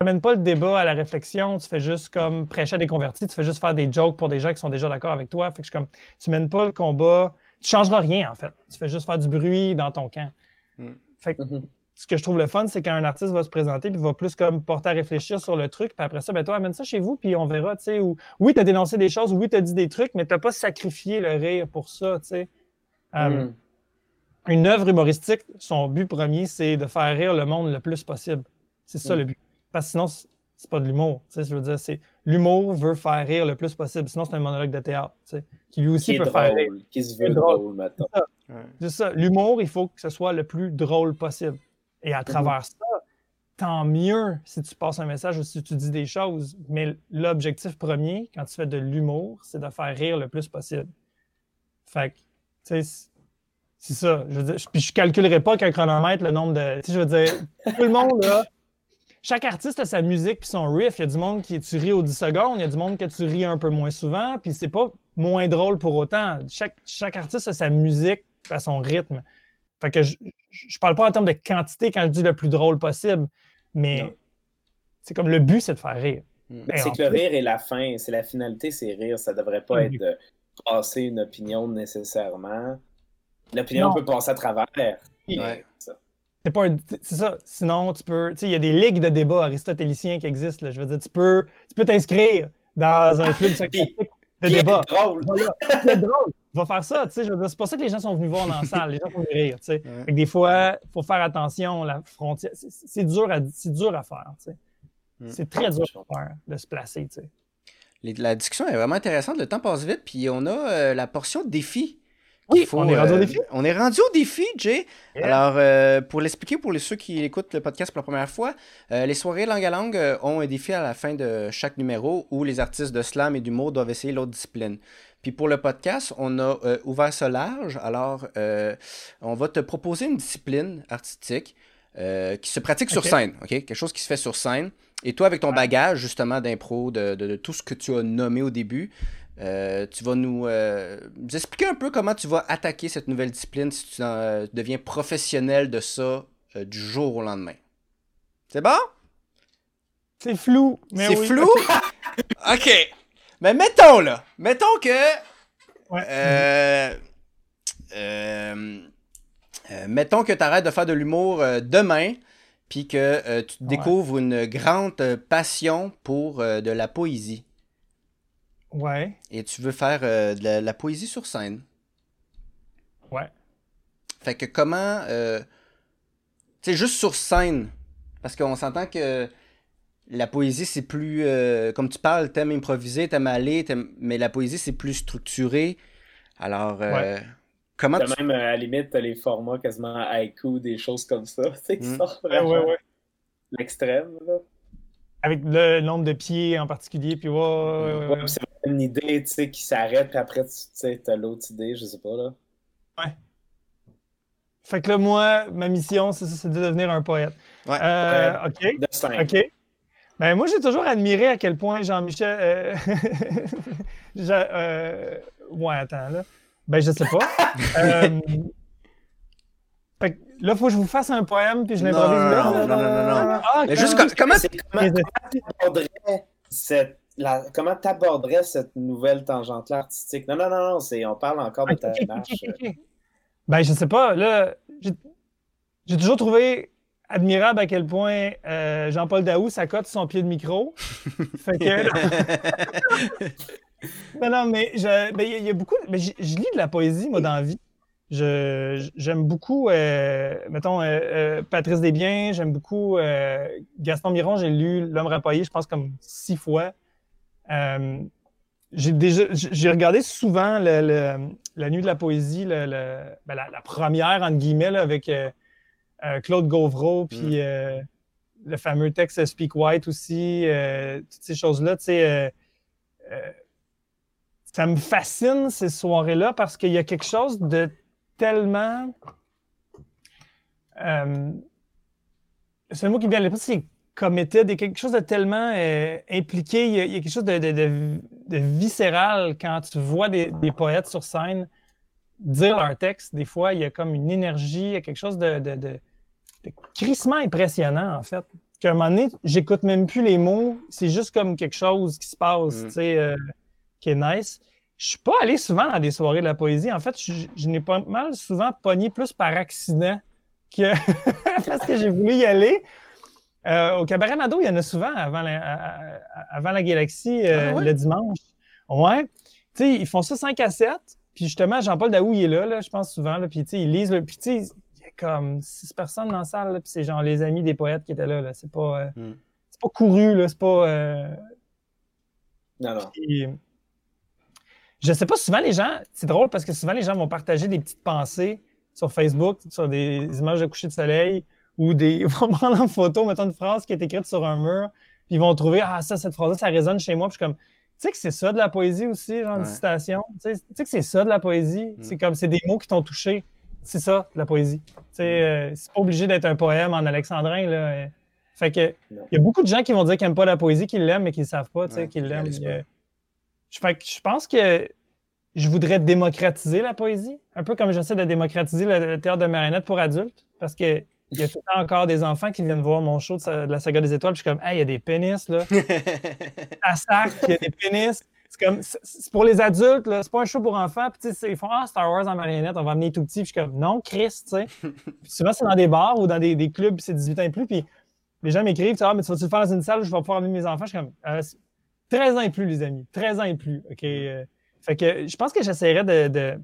n'amènes pas le débat à la réflexion, tu fais juste comme prêcher à des convertis, tu fais juste faire des jokes pour des gens qui sont déjà d'accord avec toi. Fait que je comme, tu mènes pas le combat, tu changeras rien en fait. Tu fais juste faire du bruit dans ton camp. Mm. Fait que, mm-hmm. Ce que je trouve le fun, c'est quand un artiste va se présenter puis va plus comme porter à réfléchir sur le truc, puis après ça, ben toi, amène ça chez vous, puis on verra, tu sais, où, oui, tu as dénoncé des choses, oui, tu as dit des trucs, mais tu n'as pas sacrifié le rire pour ça, tu sais. Euh, mm. une œuvre humoristique, son but premier, c'est de faire rire le monde le plus possible. C'est ça mm. le but. Parce que sinon, c'est pas de l'humour. Je veux dire, c'est l'humour veut faire rire le plus possible. Sinon, c'est un monologue de théâtre. Qui lui aussi peut faire rire. Qui se veut drôle, maintenant. C'est ça. L'humour, il faut que ce soit le plus drôle possible. Et à travers ça, tant mieux si tu passes un message ou si tu dis des choses. Mais l'objectif premier, quand tu fais de l'humour, c'est de faire rire le plus possible. Fait que, tu sais, C'est ça. Je veux dire, je calculerai pas qu'un chronomètre le nombre de. Tu sais, je veux dire, tout le monde, là. Chaque artiste a sa musique puis son riff. Il y a du monde qui tu ris aux 10 secondes, il y a du monde que tu ris un peu moins souvent, puis c'est pas moins drôle pour autant. Chaque, chaque artiste a sa musique à son rythme. Fait que je, je parle pas en termes de quantité quand je dis le plus drôle possible, mais c'est comme le but, c'est de faire rire. Mm. C'est que le rire est la fin, c'est la finalité, c'est rire. Ça devrait pas être de passer une opinion nécessairement. L'opinion peut passer à travers. C'est pas c'est ça. Sinon, tu peux. Tu sais, il y a des ligues de débat aristotéliciens qui existent. Là. Je veux dire, tu peux tu peux t'inscrire dans un club de débat. drôle. c'est drôle. Va faire ça. Tu sais, c'est pas ça que les gens sont venus voir dans la <laughs> salle. Les gens vont rire. Tu sais. des fois, il faut faire attention. La frontière, c'est dur à dur à faire. Tu sais. Mm. C'est très dur à faire de se placer. Tu sais. La discussion est vraiment intéressante. Le temps passe vite. Puis on a euh, la portion défi oui, on est rendu au euh, défi. On est rendu au défi, Jay. Alors, euh, pour l'expliquer pour les ceux qui écoutent le podcast pour la première fois, euh, les soirées langue à langue ont un défi à la fin de chaque numéro où les artistes de slam et d'humour doivent essayer l'autre discipline. Puis pour le podcast, on a ouvert ça large. Alors, on va te proposer une discipline artistique qui se pratique sur scène, ok? Quelque chose qui se fait sur scène. Et toi, avec ton bagage justement d'impro, de, de, tout ce que tu as nommé au début, euh, tu vas nous, euh, nous, expliquer un peu comment tu vas attaquer cette nouvelle discipline si tu euh, deviens professionnel de ça du jour au lendemain. C'est bon? C'est flou. C'est flou? OK. <laughs> Mais mettons là, mettons que... mettons que tu arrêtes de faire de l'humour demain, puis que tu découvres une grande passion pour de la poésie. Ouais. Et tu veux faire euh, de la, poésie sur scène. Ouais. Fait que comment. Euh, tu sais, juste sur scène. Parce qu'on s'entend que la poésie, c'est plus. Euh, comme tu parles, t'aimes improviser, t'aimes aller, mais la poésie, c'est plus structuré. Alors. Ouais. Comment tu... même, à la limite, t'as les formats quasiment haïku, des choses comme ça. <laughs> Tu sais, ouais, ouais, l'extrême, là. Avec le nombre de pieds en particulier, puis ouais, ouais, c'est une idée, tu sais, qui s'arrête, puis après, tu sais, t'as l'autre idée, je sais pas, là. Ouais. Fait que là, moi, ma mission, c'est ça, c'est de devenir un poète. Ouais. Euh, OK. OK. Ben, moi, j'ai toujours admiré à quel point Jean-Michel. Euh... <laughs> euh... Ouais, attends, là. Ben, je sais pas. <laughs> euh... Fait que là, il faut que je vous fasse un poème, puis je l'improvise là. Non, non, non, non, non. Ah, Mais juste comment. Comment tu aborderais cette comment tu aborderais cette nouvelle tangente-là artistique? Non, non, non, non, c'est, on parle encore de ta marche. ben, je sais pas. Là, j'ai toujours trouvé admirable à quel point euh, Jean-Paul Daou s'accote son pied de micro. <laughs> fait que. <laughs> non, non, mais ben, il y, a beaucoup. Mais je lis de la poésie, moi, dans la vie. J'aime beaucoup, euh, mettons, euh, Patrice Desbiens, j'aime beaucoup Gaston Miron, j'ai lu L'homme rapaillé, je pense, comme six fois. J'ai déjà j'ai regardé souvent le, la nuit de la poésie, le, ben, la, première entre guillemets avec Claude Gauvreau, puis mm. le fameux texte Speak White aussi, toutes ces choses-là. Tu sais, ça me fascine ces soirées-là parce qu'il y a quelque chose de tellement c'est le mot qui vient à l'esprit, c'est committed, il y a quelque chose de tellement euh, impliqué, il y, a, quelque chose de, viscéral quand tu vois des, poètes sur scène dire leur texte. Des fois, il y a comme une énergie, il y a quelque chose de, de, crissement impressionnant, en fait. Qu'à un moment donné, j'écoute même plus les mots, c'est juste comme quelque chose qui se passe, mm. tu sais, euh, qui est nice. Je suis pas allé souvent dans des soirées de la poésie. En fait, je, je n'ai pas mal souvent pogné plus par accident que <laughs> parce que j'ai voulu y aller. Euh, au Cabaret Mado, il y en a souvent avant la, avant la Galaxie euh, ah le dimanche. Ouais. Tu sais, ils font ça 5 à 7. Puis justement, Jean-Paul Daou, il est là, là je pense souvent. Là, puis tu sais, ils lisent. puis tu sais, y a comme 6 personnes dans la salle. puis c'est genre les amis des poètes qui étaient là. là. C'est pas, euh, hmm. c'est pas couru. Là, c'est pas. Non, non. je sais pas, souvent les gens. C'est drôle parce que souvent les gens vont partager des petites pensées sur Facebook, sur des images de coucher de soleil ou des. <laughs> Ils vont prendre en photo, mettons une phrase qui est écrite sur un mur, puis ils vont trouver Ah, ça, cette phrase-là, ça résonne chez moi. Puis je suis comme, tu sais que c'est ça de la poésie aussi, genre une citation? Tu sais, que c'est ça de la poésie? Mm. C'est comme, c'est des mots qui t'ont touché. C'est ça, la poésie. Euh, c'est pas obligé d'être un poème en alexandrin. Là. Fait que il y a beaucoup de gens qui vont dire qu'ils n'aiment pas la poésie, qu'ils l'aiment, mais qu'ils ne savent pas, qu'ils l'aiment. je pense que je voudrais démocratiser la poésie, un peu comme j'essaie de démocratiser le, théâtre de marionnettes pour adultes, parce que il y a tout le temps encore des enfants qui viennent voir mon show de, la saga des étoiles, puis je suis comme, hey, il y a des pénis, là. <laughs> à sac, il y a des pénis. C'est comme, c'est pour les adultes, là. C'est pas un show pour enfants. Puis, ils font, ah, Star Wars en marionnette, on va amener tout petit. Puis, je suis comme, non, Chris, tu sais. <laughs> souvent, c'est dans des bars ou dans des, des clubs, c'est 18 ans et plus. Puis, les gens m'écrivent, ah, mais tu vas-tu le faire dans une salle où je vais pouvoir amener mes enfants? Je suis comme, 13 euh, ans et plus, les amis. 13 ans et plus. OK. Euh. fait que je pense que j'essaierais de.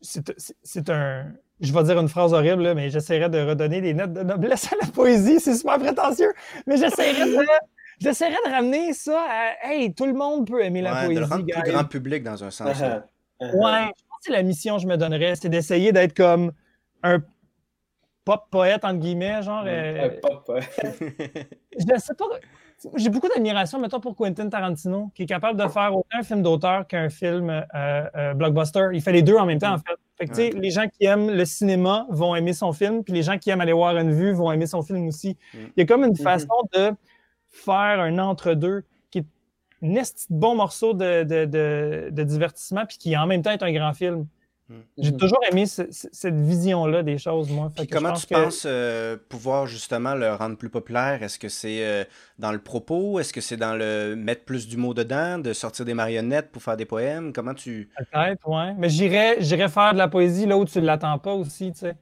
C'est un. Je vais dire une phrase horrible, mais j'essaierais de redonner des notes de noblesse à la poésie. C'est super prétentieux. Mais j'essaierais de. <laughs> J'essaierais de ramener ça à Hey, tout le monde peut aimer la poésie. De le rendre plus grand public dans un sens. Uh-huh. Uh-huh. Ouais, je pense que c'est la mission que je me donnerais, c'est d'essayer d'être comme un pop poète, entre guillemets, genre. Euh, pop poète. <laughs> je sais pas. J'ai beaucoup d'admiration, mettons, pour Quentin Tarantino, qui est capable de faire autant un film d'auteur qu'un film euh, euh, blockbuster. Il fait les deux en même temps, en fait. fait que, Les gens qui aiment le cinéma vont aimer son film, puis les gens qui aiment aller voir une vue vont aimer son film aussi. Mm. Il y a comme une mm-hmm. façon de faire un entre-deux qui est un bon morceau de, de divertissement, puis qui en même temps est un grand film. Mm. J'ai toujours aimé cette vision-là des choses, moi. comment tu penses euh, pouvoir justement le rendre plus populaire? Est-ce que c'est euh, dans le propos? Est-ce que c'est dans le mettre plus du mot dedans, de sortir des marionnettes pour faire des poèmes? Comment tu. Peut-être, ouais. Mais j'irais, faire de la poésie là où tu ne l'attends pas aussi, tu sais.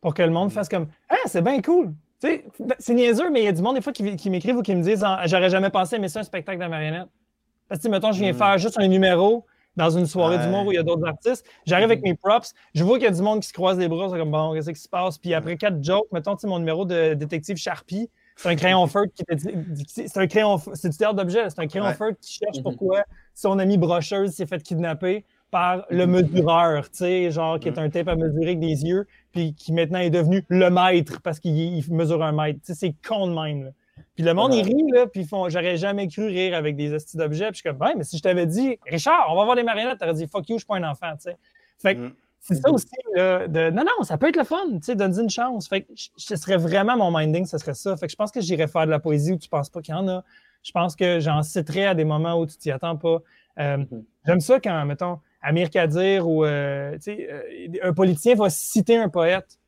Pour que le monde mm. fasse comme Ah, c'est bien cool! Ben, c'est niaiseux, mais il y a du monde des fois qui, qui m'écrivent ou qui me disent ah, J'aurais jamais pensé mais c'est un spectacle de marionnettes. Parce que, mettons, je viens faire juste un numéro dans une soirée du monde où il y a d'autres artistes. J'arrive avec mes props, je vois qu'il y a du monde qui se croise les bras, c'est comme bon, qu'est-ce qui se passe? Puis après quatre jokes, mettons, mon numéro de détective Sharpie, c'est un crayon <laughs> feutre qui C'est un crayon, c'est du théâtre d'objet, c'est un crayon feutre qui cherche mhm. pourquoi son ami brocheuse s'est fait kidnapper par le mhm. mesureur, tu sais, genre qui est un tape à mesurer avec des yeux, puis qui maintenant est devenu le maître parce qu'il mesure un mètre. Tu sais, c'est con de même. Là. Puis le monde, il rit, là, puis ils font J'aurais jamais cru rire avec des astuces d'objets. Puis je suis comme, ouais, mais si je t'avais dit, Richard, on va voir des marionnettes, t'aurais dit, fuck you, je suis pas un enfant, tu sais. Fait que mm. c'est ça aussi, là, de non, non, ça peut être le fun, tu sais, donne une chance. Fait que ce serait vraiment mon minding, ce serait ça. Fait que je pense que j'irais faire de la poésie où tu penses pas qu'il y en a. Je pense que j'en citerai à des moments où tu t'y attends pas. Euh, mm-hmm. J'aime ça quand, mettons, Amir Kadir ou euh, tu sais, euh, un politicien va citer un poète.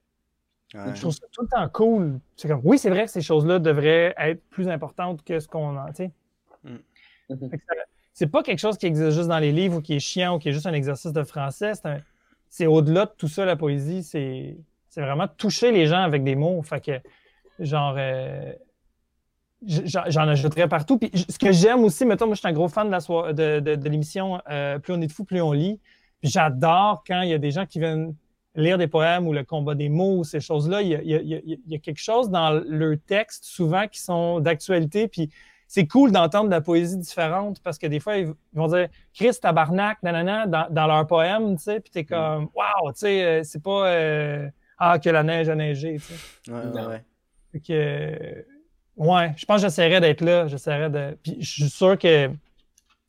Je trouve ça tout le temps cool. C'est comme, oui, c'est vrai que ces choses-là devraient être plus importantes que ce qu'on sais. Mm. C'est pas quelque chose qui existe juste dans les livres ou qui est chiant ou qui est juste un exercice de français. C'est au-delà de tout ça, la poésie. C'est vraiment toucher les gens avec des mots. Fait que, genre, euh, j'en ajouterais partout. Puis ce que j'aime aussi, mettons, moi, je suis un gros fan de, de, l'émission euh, Plus on est de fou, plus on lit. J'adore quand il y a des gens qui viennent lire des poèmes ou le combat des mots, ces choses-là, il, y a, quelque chose dans le texte souvent qui sont d'actualité. Puis c'est cool d'entendre de la poésie différente parce que des fois, ils vont dire Chris, tabarnak, nanana, dans, dans leur poème, tu sais, puis t'es comme Waouh, tu sais, euh, c'est pas euh, Ah, que la neige a neigé, tu sais. Ouais, ouais. que, ouais, je pense que j'essaierais d'être là. J'essaierais de. Puis je suis sûr que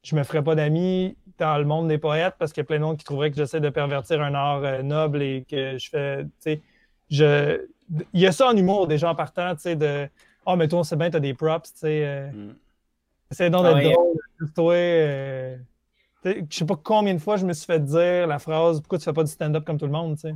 je me ferais pas d'amis dans le monde des poètes parce qu'il y a plein de monde qui trouveraient que j'essaie de pervertir un art euh, noble et que je fais, tu sais, je... Il y a ça en humour, déjà en partant, tu sais, de « Ah, oh, mais toi, c'est bien, t'as des props, tu sais. Euh... Mm. donc d'être ah drôle, toi. Euh... Je sais pas combien de fois je me suis fait dire la phrase « Pourquoi tu fais pas du stand-up comme tout le monde, tu sais. »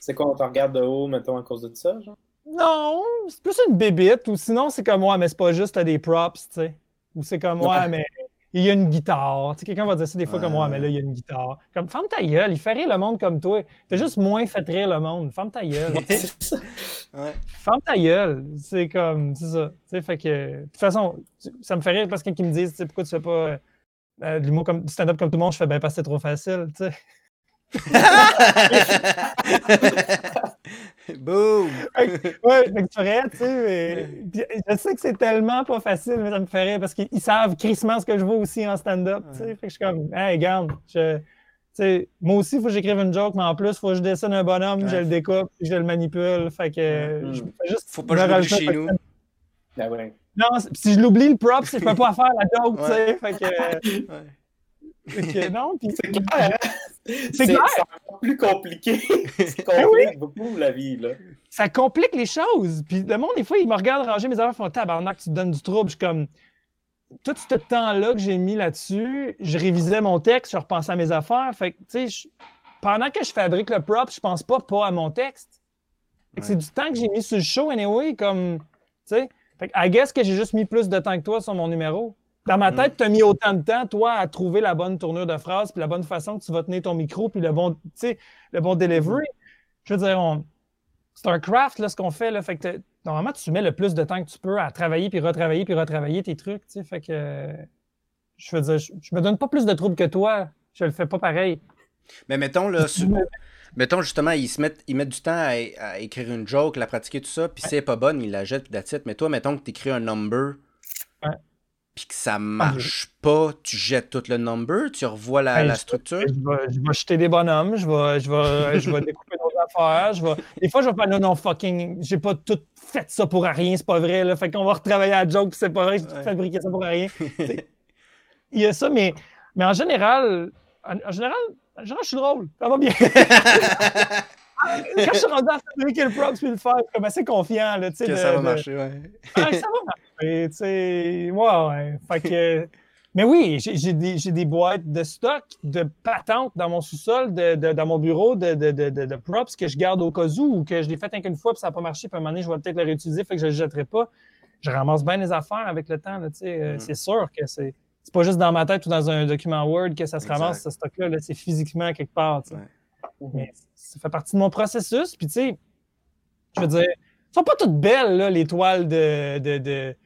C'est quoi, on te regarde de haut, mettons, à cause de ça, genre? Non, c'est plus une bébite, ou sinon, c'est comme « Ouais, mais c'est pas juste, des props, tu sais. » Ou c'est comme « Ouais, mais il y a une guitare. Tu sais, quelqu'un va dire ça des fois comme moi, mais là, il y a une guitare. Comme, ferme ta gueule, il fait rire le monde comme toi. T'as juste moins fait rire le monde. Ferme ta gueule. ouais. Ferme ta gueule. C'est comme, c'est ça. Tu sais, fait que, de toute façon, ça me fait rire parce que qui me disent, tu sais, pourquoi tu fais pas euh, du comme, stand-up comme tout le monde, je fais, ben, parce que c'est trop facile, tu sais. <laughs> <laughs> <laughs> Boom! <laughs> ouais, fait que tu ferais, tu sais. Je sais que c'est tellement pas facile, mais ça me ferait parce qu'ils savent crissement ce que je vois aussi en stand-up. tu sais. Fait que je suis comme, hey, regarde, je, sais, moi aussi, il faut que j'écrive une joke, mais en plus, il faut que je dessine un bonhomme, je le découpe, je le manipule. Fait que je fais juste. Faut pas que je chez nous. Ben non, si je l'oublie le prop, je peux pas <laughs> faire la joke, tu sais. Fait que. <laughs> non, puis c'est clair. Hein? C'est encore plus compliqué. <laughs> Ça ben complique beaucoup la vie, là. Ça complique les choses. Puis le monde, des fois, il me regarde ranger mes affaires, font tabarnak, tu te donnes du trouble. Je suis comme, tout ce temps-là que j'ai mis là-dessus, je révisais mon texte, je repensais à mes affaires. Fait que, tu sais, pendant que je fabrique le prop, je pense pas pas à mon texte. C'est du temps que j'ai mis sur le show, anyway, comme, tu sais. Fait que, I guess que j'ai juste mis plus de temps que toi sur mon numéro. Dans ma tête, tu as mis autant de temps, toi, à trouver la bonne tournure de phrase, puis la bonne façon que tu vas tenir ton micro, puis le bon, le bon delivery. Je veux dire, c'est un craft, là, ce qu'on fait. Là. Fait que normalement, tu mets le plus de temps que tu peux à travailler, puis retravailler, puis retravailler tes trucs. Fait que, je veux dire, je, me donne pas plus de troubles que toi. Je le fais pas pareil. Mais mettons, là, <laughs> mettons justement, ils, se mettent, ils mettent du temps à, écrire une joke, la pratiquer, tout ça, puis si elle pas bonne, ils la jettent, puis Mais toi, mettons que tu écris un number puis que ça marche pas, tu jettes tout le number, tu revois la, ben, structure. Je vais, je vais, jeter des bonhommes, je vais, je vais, <laughs> je vais découper d'autres affaires. Je vais... Des fois, je vais faire non, non, fucking, j'ai pas tout fait ça pour rien, c'est pas vrai. Là. Fait qu'on va retravailler à la joke, c'est pas vrai, j'ai tout fabriqué ça pour rien. <laughs> Il y a ça, mais, mais en général, en, général, en général, je suis drôle. Ça va bien. <laughs> Quand je suis rendu à fabriquer le props puis le faire, je suis comme assez confiant. Là, que ça va marcher, ouais. ça va marcher, tu sais. Ouais, ouais. Fait que. Mais oui, j'ai des, des, boîtes de stock, de patentes dans mon sous-sol, de, de, dans mon bureau, de, de, props que je garde au cas où, ou que je l'ai fait une fois puis ça n'a pas marché, puis à un moment donné, je vais peut-être le réutiliser, fait que je ne le jetterai pas. Je ramasse bien les affaires avec le temps. Là, sais. Mm. C'est sûr que c'est c'est pas juste dans ma tête ou dans un document Word que ça se ramasse, ce stock-là. -là, c'est physiquement quelque part. Mais ça fait partie de mon processus. Puis, tu sais, je veux dire, elles sont pas toutes belles, là, les toiles de, de, de,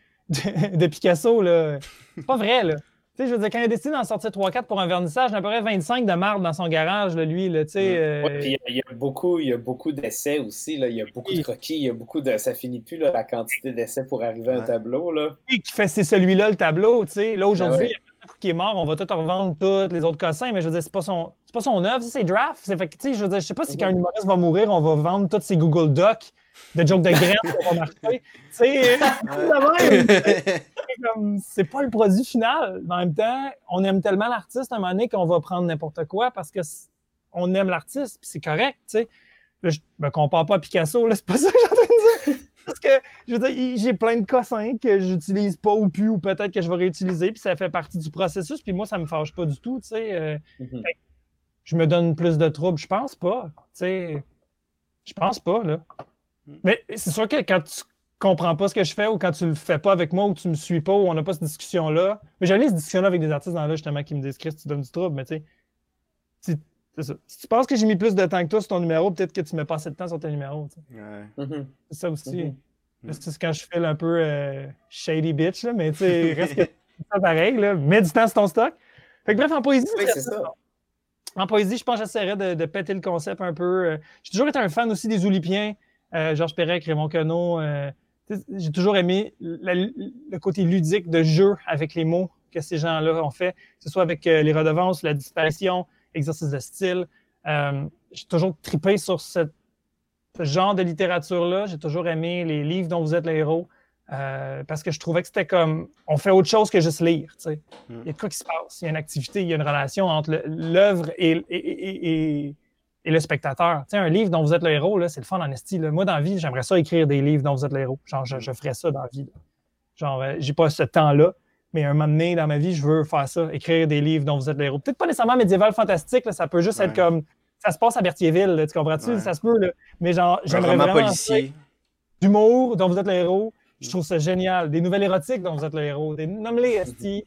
de, Picasso. Là. C'est pas vrai, là. Tu sais, je veux dire, quand il a décidé d'en sortir 3-4 pour un vernissage, il y a à peu près 25 de marbre dans son garage, là, lui. Là, tu sais, euh, puis il y a beaucoup, il y a beaucoup d'essais aussi. Là. Il y a beaucoup de croquis, il y a beaucoup de. Ça finit plus là, la quantité d'essais pour arriver à un tableau. Là. Et qui fait c'est celui-là le tableau, tu sais. Là, aujourd'hui, ah qui est mort, on va tout revendre tous les autres cossins, mais je veux dire, c'est pas son, c'est pas son œuvre, c'est draft. C'est fait que, tu sais, je veux dire, je sais pas si quand un humoriste va mourir, on va vendre tous ses Google Docs de jokes de graines marcher. <laughs> Tu sais, c'est pas le produit final. Mais en même temps, on aime tellement l'artiste à un moment donné qu'on va prendre n'importe quoi parce que on aime l'artiste, puis c'est correct, tu sais. Je me compare pas à Picasso, là, c'est pas ça que j'ai en train de dire. Parce que, je veux dire, j'ai plein de cossins que j'utilise pas ou plus, ou peut-être que je vais réutiliser, puis ça fait partie du processus, puis moi, ça me fâche pas du tout, tu sais. Euh, mm-hmm. Je me donne plus de troubles, je pense pas, tu sais. Je pense pas, là. Mm. Mais c'est sûr que quand tu comprends pas ce que je fais ou quand tu le fais pas avec moi ou tu me suis pas ou on n'a pas cette discussion-là. Mais j'allais cette discussion-là avec des artistes dans là justement qui me disent Chris, tu donnes du trouble, mais tu sais. Si tu penses que j'ai mis plus de temps que toi sur ton numéro, peut-être que tu mets pas assez de temps sur ton numéro. Mm-hmm. C'est ça aussi. Mm-hmm. C'est quand je fais un peu euh, shady bitch, là, mais tu sais, reste que <laughs> ça pareil. Là. Mets du temps sur ton stock. Fait que bref, en poésie, c'est ça. En poésie, je pense que j'essaierais de, de, péter le concept un peu. Euh. J'ai toujours été un fan aussi des Oulipiens, euh, Georges Perec, Raymond Queneau. j'ai toujours aimé le côté ludique de jeu avec les mots que ces gens-là ont fait, que ce soit avec les redevances, la disparition, exercice de style. Euh, j'ai toujours tripé sur ce genre de littérature-là. J'ai toujours aimé les livres dont vous êtes le héros. Euh, parce que je trouvais que c'était comme on fait autre chose que juste lire. Mm. Il y a quoi qui se passe, il y a une activité, il y a une relation entre l'œuvre et, et, le spectateur. un livre dont vous êtes le héros, c'est le fun en esti. Moi, dans la vie, j'aimerais ça écrire des livres dont vous êtes le héros. Genre, je, je ferais ça dans la vie. Genre, euh, j'ai pas ce temps-là mais un moment donné dans ma vie, je veux faire ça, écrire des livres dont vous êtes l'héros. Peut-être pas nécessairement médiéval fantastique, ça peut juste être comme ça se passe à Berthierville, tu comprends-tu? Ça se peut, là. mais genre, j'aimerais vraiment policier. d'humour dont vous êtes le héros. Je trouve ça génial. Des nouvelles érotiques dont vous êtes le héros. Des nommez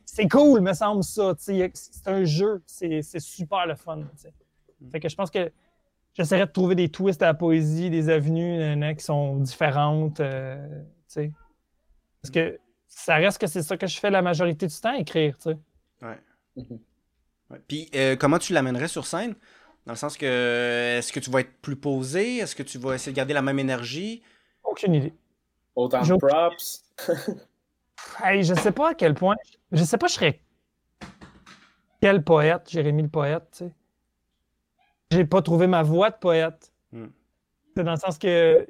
C'est cool, me semble ça. C'est un jeu. C'est super le fun. Fait que je pense que j'essaierai de trouver des twists à la poésie, des avenues qui sont différentes. Euh, Parce que ça reste que c'est ça que je fais la majorité du temps, écrire, tu sais. Ouais. Puis, euh, comment tu l'amènerais sur scène? Dans le sens que, est-ce que tu vas être plus posé? Est-ce que tu vas essayer de garder la même énergie? Aucune idée. Autant de props? <laughs> hey, je sais pas à quel point. Je sais pas, je serais quel poète, Jérémy le poète, tu sais. J'ai pas trouvé ma voix de poète. Hmm. C'est dans le sens que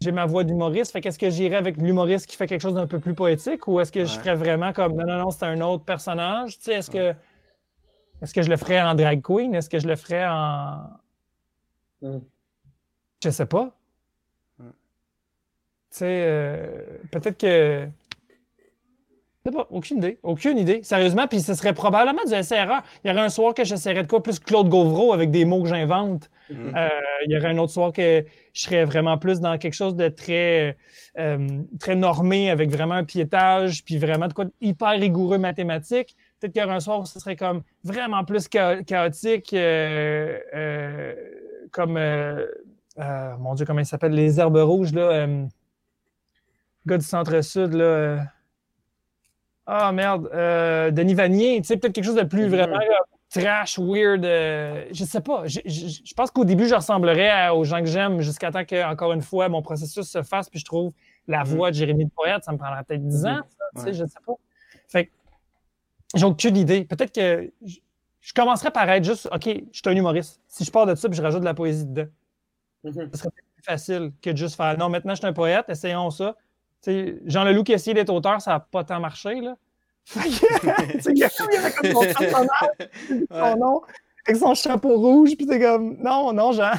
j'ai ma voix d'humoriste. Fait qu'est-ce que j'irais avec l'humoriste qui fait quelque chose d'un peu plus poétique ou est-ce que je ferais vraiment comme non, non, non, c'est un autre personnage? Tu sais, est-ce que est-ce que je le ferais en drag queen? Est-ce que je le ferais en. Mm. Je sais pas. Tu sais, euh, peut-être que. Sais pas, aucune idée. Aucune idée. Sérieusement, puis ce serait probablement du SRA. Il y aurait un soir que j'essaierais de quoi plus Claude Gauvreau avec des mots que j'invente. Mm-hmm. Euh, il y aurait un autre soir que je serais vraiment plus dans quelque chose de très, euh, très normé avec vraiment un piétage, puis vraiment de quoi hyper rigoureux mathématique. Peut-être qu'il y aurait un soir où ce serait comme vraiment plus chaotique, euh, comme mon Dieu, comment il s'appelle, les herbes rouges, là. gars du centre-sud, là. Ah merde, Denis Vanier, tu sais, peut-être quelque chose de plus vraiment trash, weird. Euh, je sais pas. Je, pense qu'au début, je ressemblerais aux gens que j'aime jusqu'à temps que, encore une fois, mon processus se fasse puis je trouve la mm-hmm. voix de Jérémy de Poète. Ça me prendra peut-être 10 ans, ça, sais, je sais pas. Fait que j'ai aucune idée. Peut-être que je, commencerais par être juste, OK, je suis un humoriste. Si je pars de ça puis je rajoute de la poésie dedans, mm-hmm. ce serait plus facile que de juste faire, non, maintenant je suis un poète, essayons ça. Sais, Jean Leloup qui a essayé d'être auteur, ça n'a pas tant marché. Là. <laughs> il y avait comme son personnage, son nom, avec son chapeau rouge, puis t'es comme, non, non, Jean. <laughs>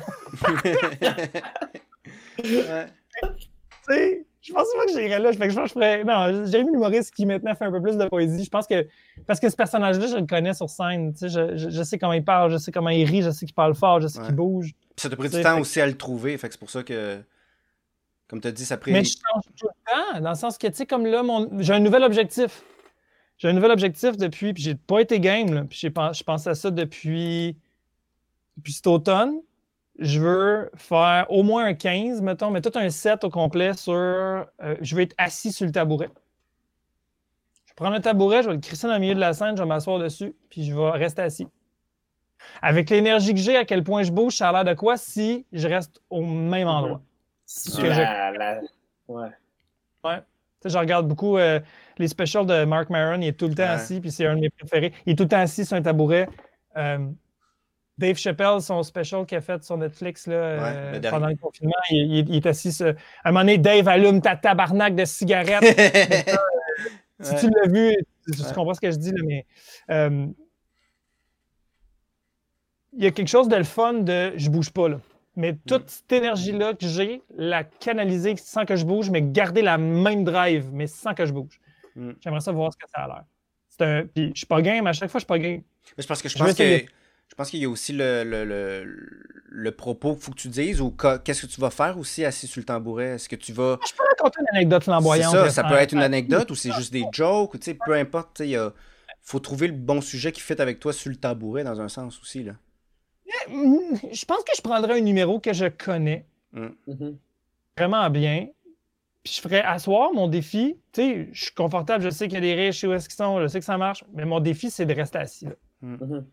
ouais. je pense pas que j'irais là. je pense que je ferais. Non, j'ai vu l'humoriste qui maintenant fait un peu plus de poésie. Je pense que. Parce que ce personnage-là, je le connais sur scène. Je, je, je, sais comment il parle, je sais comment il rit, je sais qu'il parle fort, je sais qu'il bouge. Puis ça t'a pris du temps aussi à le trouver. Fait que c'est pour ça que. Comme tu as dit, ça pris. Mais je change tout le temps, dans le sens que, tu sais, comme là, mon... j'ai un nouvel objectif. J'ai un nouvel objectif depuis, puis j'ai pas été game, là, puis je pense à ça depuis, depuis cet automne. Je veux faire au moins un 15, mettons, mais tout un set au complet sur. Euh, je veux être assis sur le tabouret. Je vais prendre le tabouret, je vais le crisser dans le milieu de la scène, je vais m'asseoir dessus, puis je vais rester assis. Avec l'énergie que j'ai, à quel point je bouge, ça a l'air de quoi si je reste au même endroit? Ouais. Ouais. Tu sais, je regarde beaucoup. Euh, les specials de Mark Maron, il est tout le temps assis, puis c'est un de mes préférés. Il est tout le temps assis sur un tabouret. Euh, Dave Chappelle, son special qu'il a fait sur Netflix là, euh, pendant le confinement, il, est assis. Sur... À un moment donné, Dave allume ta tabarnak de cigarette. <laughs> <laughs> si tu l'as vu, tu, comprends ce que je dis, là, mais il y a quelque chose de le fun de je bouge pas. Là. Mais toute mm. cette énergie-là que j'ai, la canaliser sans que je bouge, mais garder la même drive, mais sans que je bouge. Mm. J'aimerais ça voir ce que ça a l'air. Un... Puis je suis pas game, à chaque fois, je suis pas game. Mais parce que je, pense que. Je pense qu'il y a aussi le, le, le, propos qu'il faut que tu dises ou qu'est-ce que tu vas faire aussi assis sur le tambouret? Est-ce que tu vas. Je peux raconter une anecdote flamboyante. Ça, ça peut être une anecdote ou c'est juste des jokes, ou, peu importe. Il faut trouver le bon sujet qui fit avec toi sur le tabouret dans un sens aussi. Là. Mm, je pense que je prendrais un numéro que je connais mm. mm-hmm. vraiment bien je ferais asseoir mon défi. Tu sais, je suis confortable, je sais qu'il y a des riches, je sais où est-ce qu'ils sont, je sais que ça marche, mais mon défi, c'est de rester assis. Hmm. Mhm.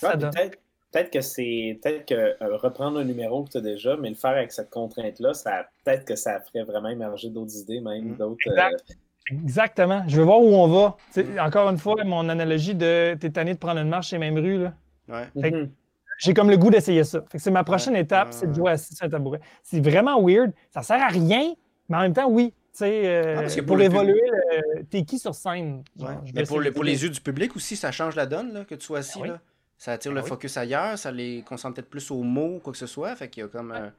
peut-être, que c'est. Peut-être que euh, reprendre un numéro que tu as déjà, mais le faire avec cette contrainte-là, ça peut-être que ça ferait vraiment émerger d'autres idées, même hmm. d'autres. Euh, Exactement. Je veux voir où on va. encore une fois, mon analogie de t'es tanné de prendre une marche chez même rue. Là. Ouais. J'ai comme le goût d'essayer ça. c'est ma prochaine étape, c'est de jouer assis sur un tabouret. C'est vraiment weird. Ça sert à rien, mais en même temps, oui. Euh, ah, pour, évoluer, t'es qui sur scène? Mais pour, pour, les yeux du public aussi, ça change la donne, là, que tu sois assis. Ah là. Ça attire le ah focus ailleurs, ça les concentre peut-être plus aux mots, quoi que ce soit. Fait qu'il y a comme. Euh,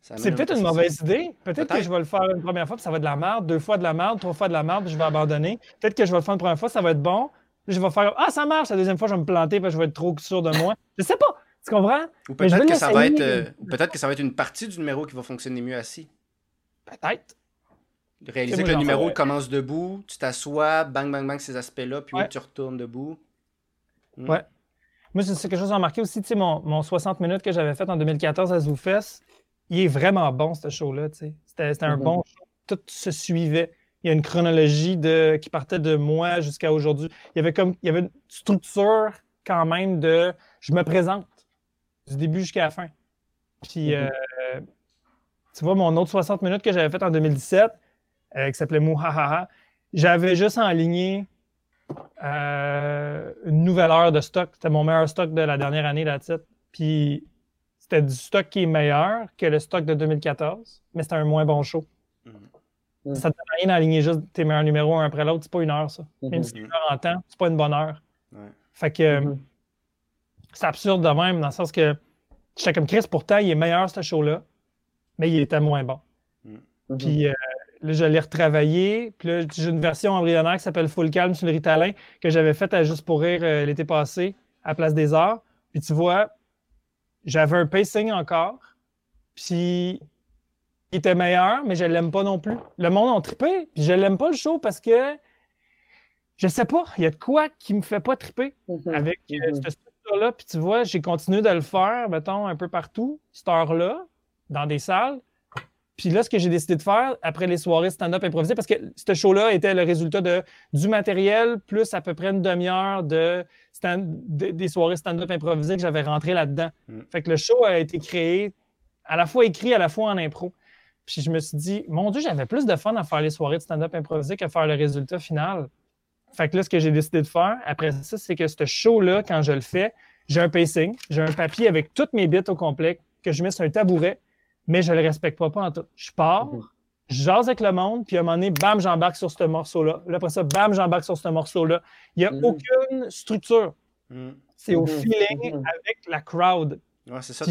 c'est peut-être une mauvaise idée. Peut-être que je vais le faire une première fois, puis ça va être de la merde, deux fois de la merde, trois fois de la merde, puis je vais abandonner. Peut-être que je vais le faire une première fois, ça va être bon. Je vais faire Ah, ça marche. La deuxième fois, je vais me planter, parce que je vais être trop sûr de moi. je sais pas. Tu comprends? Ou peut-être que, ça va être, euh, peut-être que ça va être une partie du numéro qui va fonctionner mieux assis. Peut-être. Réaliser que le numéro commence debout, tu t'assois, bang, bang, bang, ces aspects-là, puis tu retournes debout. Hmm. Ouais. Moi, c'est quelque chose que j'ai remarqué aussi, tu sais, mon, mon, 60 minutes que j'avais fait en 2014 à ZooFest, il est vraiment bon, ce show-là, tu sais. C'était un mm-hmm. bon show. Tout se suivait. Il y a une chronologie de, qui partait de moi jusqu'à aujourd'hui. Il y avait comme, il y avait une structure quand même de, je me présente du début jusqu'à la fin. Puis, mm-hmm. euh, tu vois, mon autre 60 minutes que j'avais fait en 2017, euh, qui s'appelait Mouhahaha. J'avais juste enligné euh, une nouvelle heure de stock. C'était mon meilleur stock de la dernière année, là titre. Puis c'était du stock qui est meilleur que le stock de 2014, mais c'était un moins bon show. Mm. Ça ne sert à rien d'aligner juste tes meilleurs numéros un après l'autre. C'est pas une heure, ça. Même Mhm. si c'est une heure en temps, c'est pas une bonne heure. Ouais. Fait que Mhm. c'est absurde de même, dans le sens que j'étais comme Chris, pourtant, il est meilleur, ce show-là, mais il était moins bon. Mhm. Puis euh, là, je l'ai retravaillé. Puis là, j'ai une version embryonnaire qui s'appelle Full Calm sur le Ritalin que j'avais faite à Juste pour rire euh, l'été passé à Place des Arts. Puis tu vois, j'avais un pacing encore. Puis il était meilleur, mais je l'aime pas non plus. Le monde a trippé, puis je l'aime pas le show parce que je sais pas, il y a de quoi qui me fait pas triper Mhm. avec euh, Mhm. cette structure-là. Puis tu vois, j'ai continué de le faire, mettons, un peu partout, cette heure-là, dans des salles. Puis là, ce que j'ai décidé de faire après les soirées stand-up improvisé, parce que ce show-là était le résultat de, du matériel plus à peu près une demi-heure de stand- de- des soirées stand-up improvisées que j'avais rentré là-dedans. Mm. Fait que le show a été créé à la fois écrit, à la fois en impro. Puis je me suis dit, mon Dieu, j'avais plus de fun à faire les soirées de stand-up improvisé qu'à faire le résultat final. Fait que là, ce que j'ai décidé de faire après ça, c'est que ce show-là, quand je le fais, j'ai un pacing, j'ai un papier avec toutes mes bits au complet que je mets sur un tabouret, mais je le respecte pas, pas en tout. Je pars, Mhm. je jase avec le monde, puis à un moment donné, bam, j'embarque sur ce morceau-là. Là, après ça, bam, j'embarque sur ce morceau-là. Il n'y a Mhm. aucune structure. Mm. C'est au Mhm. feeling Mhm. avec la crowd. Ouais, c'est ça.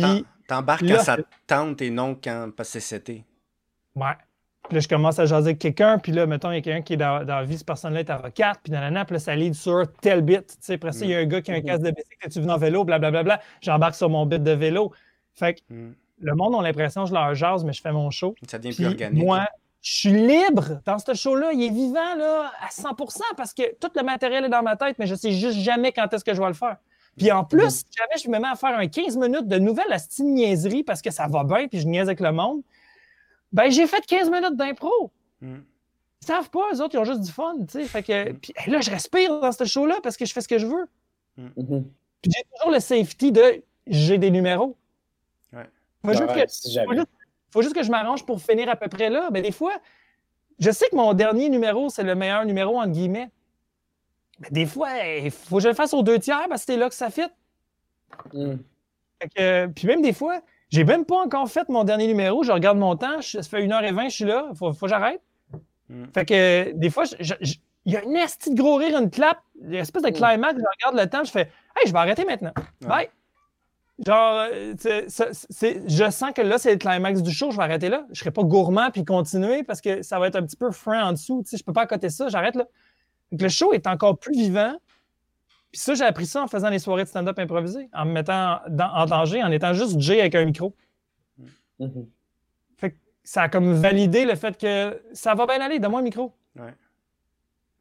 T'embarques quand ça tente et non quand parce que c'est. Ouais. Puis là, je commence à jaser avec quelqu'un, puis là, mettons, il y a quelqu'un qui est dans, dans la vie, cette personne-là est avocate, puis dans la nappe, là, ça lead sur tel bit. Tu sais, après ça, il y a un gars qui a un Mhm. casque de bicycle, tu venu en vélo, blablabla. J'embarque sur mon bit de vélo. Fait que Mm. le monde a l'impression que je leur jase, mais je fais mon show. Ça devient Puis plus organique. moi, je suis libre dans ce show-là. Il est vivant là, à 100% parce que tout le matériel est dans ma tête, mais je sais juste jamais quand est-ce que je vais le faire. Puis en plus, si jamais je me mets à faire un 15 minutes de nouvelles à niaiserie parce que ça va bien puis je niaise avec le monde, ben j'ai fait 15 minutes d'impro. Mm. Ils savent pas, eux autres, ils ont juste du fun, tu sais. Fait que, puis là, je respire dans ce show-là parce que je fais ce que je veux. Mhm. Puis j'ai toujours le safety de j'ai des numéros. Ouais. Faut juste Ouais, que- si faut juste, faut juste que je m'arrange pour finir à peu près là. Mais des fois, je sais que mon dernier numéro, c'est le meilleur numéro, entre guillemets. Mais des fois, il faut que je le fasse aux deux tiers parce que c'est là que ça fit. Mhm. Fait que, puis même des fois, j'ai même pas encore fait mon dernier numéro. Je regarde mon temps, je- ça fait 1h20, je suis là, faut, faut que j'arrête. Mm. Fait que des fois, il y a une esti de gros rire, une clap, une espèce de Mm. climax, je regarde le temps, je fais Hey, je vais arrêter maintenant. Bye. Genre, euh, c'est- je sens que là, c'est le climax du show, je vais arrêter là. Je serai pas gourmand puis continuer parce que ça va être un petit peu frein en dessous. Tu sais, je peux pas accoter ça, j'arrête là. Donc, le show est encore plus vivant. Puis ça, j'ai appris ça en faisant les soirées de stand-up improvisées, en me mettant dans- en danger, en étant juste Jay avec un micro. Mhm. Ça a comme validé le fait que ça va bien aller, donne-moi un micro. Ouais.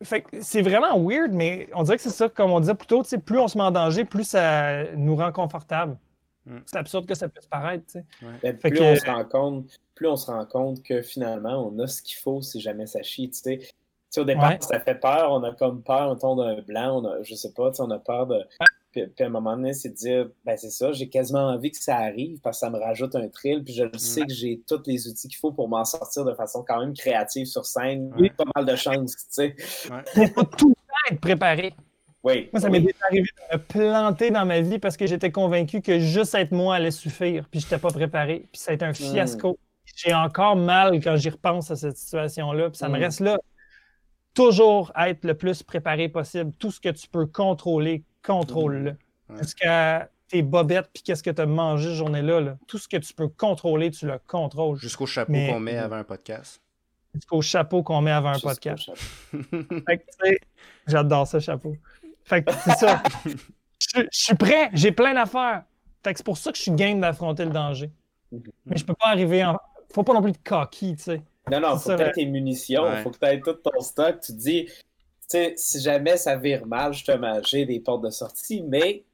Fait que c'est vraiment weird, mais on dirait que c'est ça, comme on disait plus tôt, tu sais, plus on se met en danger, plus ça nous rend confortable. Mm. C'est absurde que ça puisse paraître, tu sais. Mais Fait plus que- on se rend compte, plus on se rend compte que finalement, on a ce qu'il faut si jamais ça chie. Tu au départ, Ouais. ça fait peur. On a comme peur, mettons, d'un blanc. On a, je sais pas, on a peur de. Puis, puis à un moment donné, c'est de dire, ben c'est ça, j'ai quasiment envie que ça arrive parce que ça me rajoute un thrill. Puis je le sais que j'ai tous les outils qu'il faut pour m'en sortir de façon quand même créative sur scène. Ouais. Pas mal de chance, tu sais. Faut pas tout le temps être préparé. Oui. Moi, ça oui. m'est déjà arrivé de me planter dans ma vie parce que j'étais convaincu que juste être moi allait suffire, puis j'étais pas préparé. Puis ça a été un fiasco. J'ai encore mal quand j'y repense à cette situation-là, puis ça me Mm. reste là. Toujours être le plus préparé possible. Tout ce que tu peux contrôler, contrôle-le. Jusqu'à tes bobettes, puis qu'est-ce que tu as mangé cette journée-là. là. Tout ce que tu peux contrôler, tu le contrôles. Jusqu'au chapeau Mais- qu'on met avant un podcast. Jusqu'au chapeau qu'on met avant un podcast. <laughs> Fait que, tu sais, j'adore ce chapeau. Fait que c'est ça. <laughs> Je, je suis prêt, j'ai plein d'affaires. Fait que c'est pour ça que je suis game d'affronter le danger. Mais je peux pas arriver en. Faut pas non plus être cocky, tu sais. Non, non, faut que tu tes munitions, Ouais. faut que tu aies tout ton stock. Tu te dis, tu sais, si jamais ça vire mal, justement, j'ai des portes de sortie, mais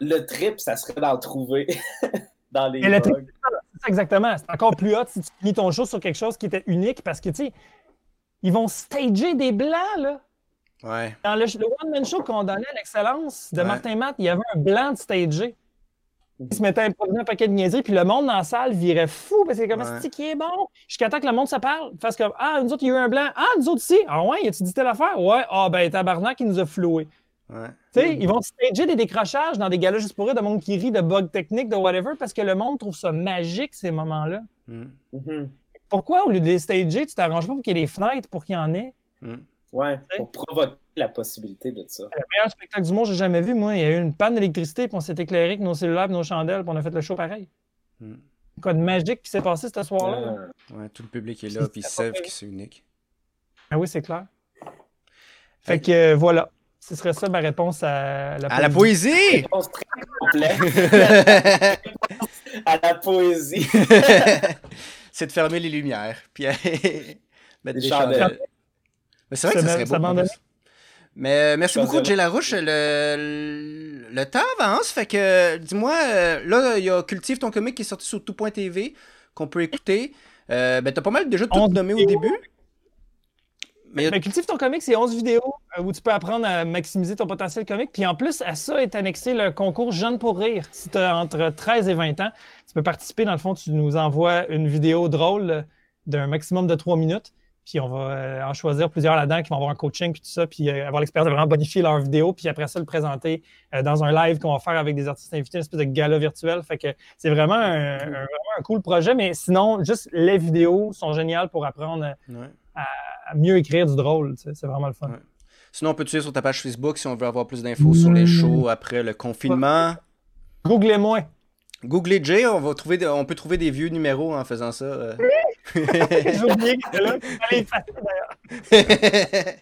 le trip, ça serait d'en trouver <laughs> dans les Mais le bugs. C'est ça exactement. C'est encore plus hot si tu finis ton show sur quelque chose qui était unique parce que, tu sais, ils vont stager des blancs, là. Ouais. Dans le, le one-man show qu'on donnait à l'excellence de Ouais. Martin Matt, il y avait un blanc de stagé. Il se mettait à improviser un paquet de niaiseries, puis le monde dans la salle virait fou parce que c'est comme Ouais. c'est qui est bon? Jusqu'à temps que le monde se parle. Fasse comme Ah, nous autres, il y a eu un blanc. Ah, nous autres ici. Ah ouais, as-tu dit telle affaire? Ouais, ah ben tabarnak, il nous a floué. Ouais. Tu sais, ils vont stager des décrochages dans des galas juste pour eux, de monde qui rit, de bugs techniques, de whatever, parce que le monde trouve ça magique, ces moments-là. Mm. Mhm. Pourquoi, au lieu de les stager, tu t'arranges pas pour qu'il y ait des fenêtres pour qu'il y en ait? Ouais, pour provoquer la possibilité de ça. Le meilleur spectacle du monde que j'ai jamais vu, moi, il y a eu une panne d'électricité, puis on s'est éclairé avec nos cellulaires et nos chandelles, puis on a fait le show pareil. Mm. Quoi de magique qui s'est passé ce soir-là? là? Ah. Ouais, tout le public est là, puis ils savent que c'est unique. Ah oui, c'est clair. Fait que euh, voilà. Ce serait ça ma réponse à la À la poésie! Réponse très complète. <laughs> à la poésie. c'est de fermer les lumières, puis mettre des Des chandelles. chandelles. Mais c'est vrai que Ça ça serait ça beau. en plus. Mais euh, merci beaucoup, Jay Larouche. Le, le, temps avance, fait que dis-moi, euh, là, il y a Cultive ton comic qui est sorti sur tout.tv qu'on peut écouter. Euh, ben, t'as pas mal déjà tout nommé au début. Mais Ben, Cultive ton comic, c'est 11 vidéos euh, où tu peux apprendre à maximiser ton potentiel comique. Puis en plus, à ça est annexé le concours Jeune pour rire. Si tu as entre 13 et 20 ans, tu peux participer. Dans le fond, tu nous envoies une vidéo drôle d'un maximum de 3 minutes. Puis on va euh, en choisir plusieurs là-dedans qui vont avoir un coaching puis tout ça, puis euh, avoir l'expérience de vraiment bonifier leur vidéo, puis après ça le présenter euh, dans un live qu'on va faire avec des artistes invités, une espèce de gala virtuel. Fait que c'est vraiment un, un- vraiment un cool projet, mais sinon, juste les vidéos sont géniales pour apprendre à, Ouais. à mieux écrire du drôle. tu sais, C'est vraiment le fun. Ouais. Sinon, on peut te suivre sur ta page Facebook si on veut avoir plus d'infos sur les shows après le confinement? Googlez-moi. Googlez Jay, on, va trouver des- on peut trouver des vieux numéros en faisant ça. J'ai <laughs> oublié que c'était là. Allez, effacer, d'ailleurs. <laughs>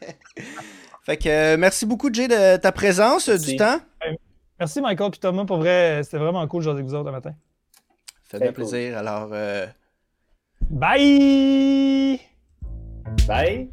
fait que euh, merci beaucoup Jay de ta présence, euh, du temps. Merci Michael puis Thomas. Pour vrai, c'était vraiment cool de jaser avec vous autres le matin. Fait bien plaisir. Alors, euh, Bye! Bye.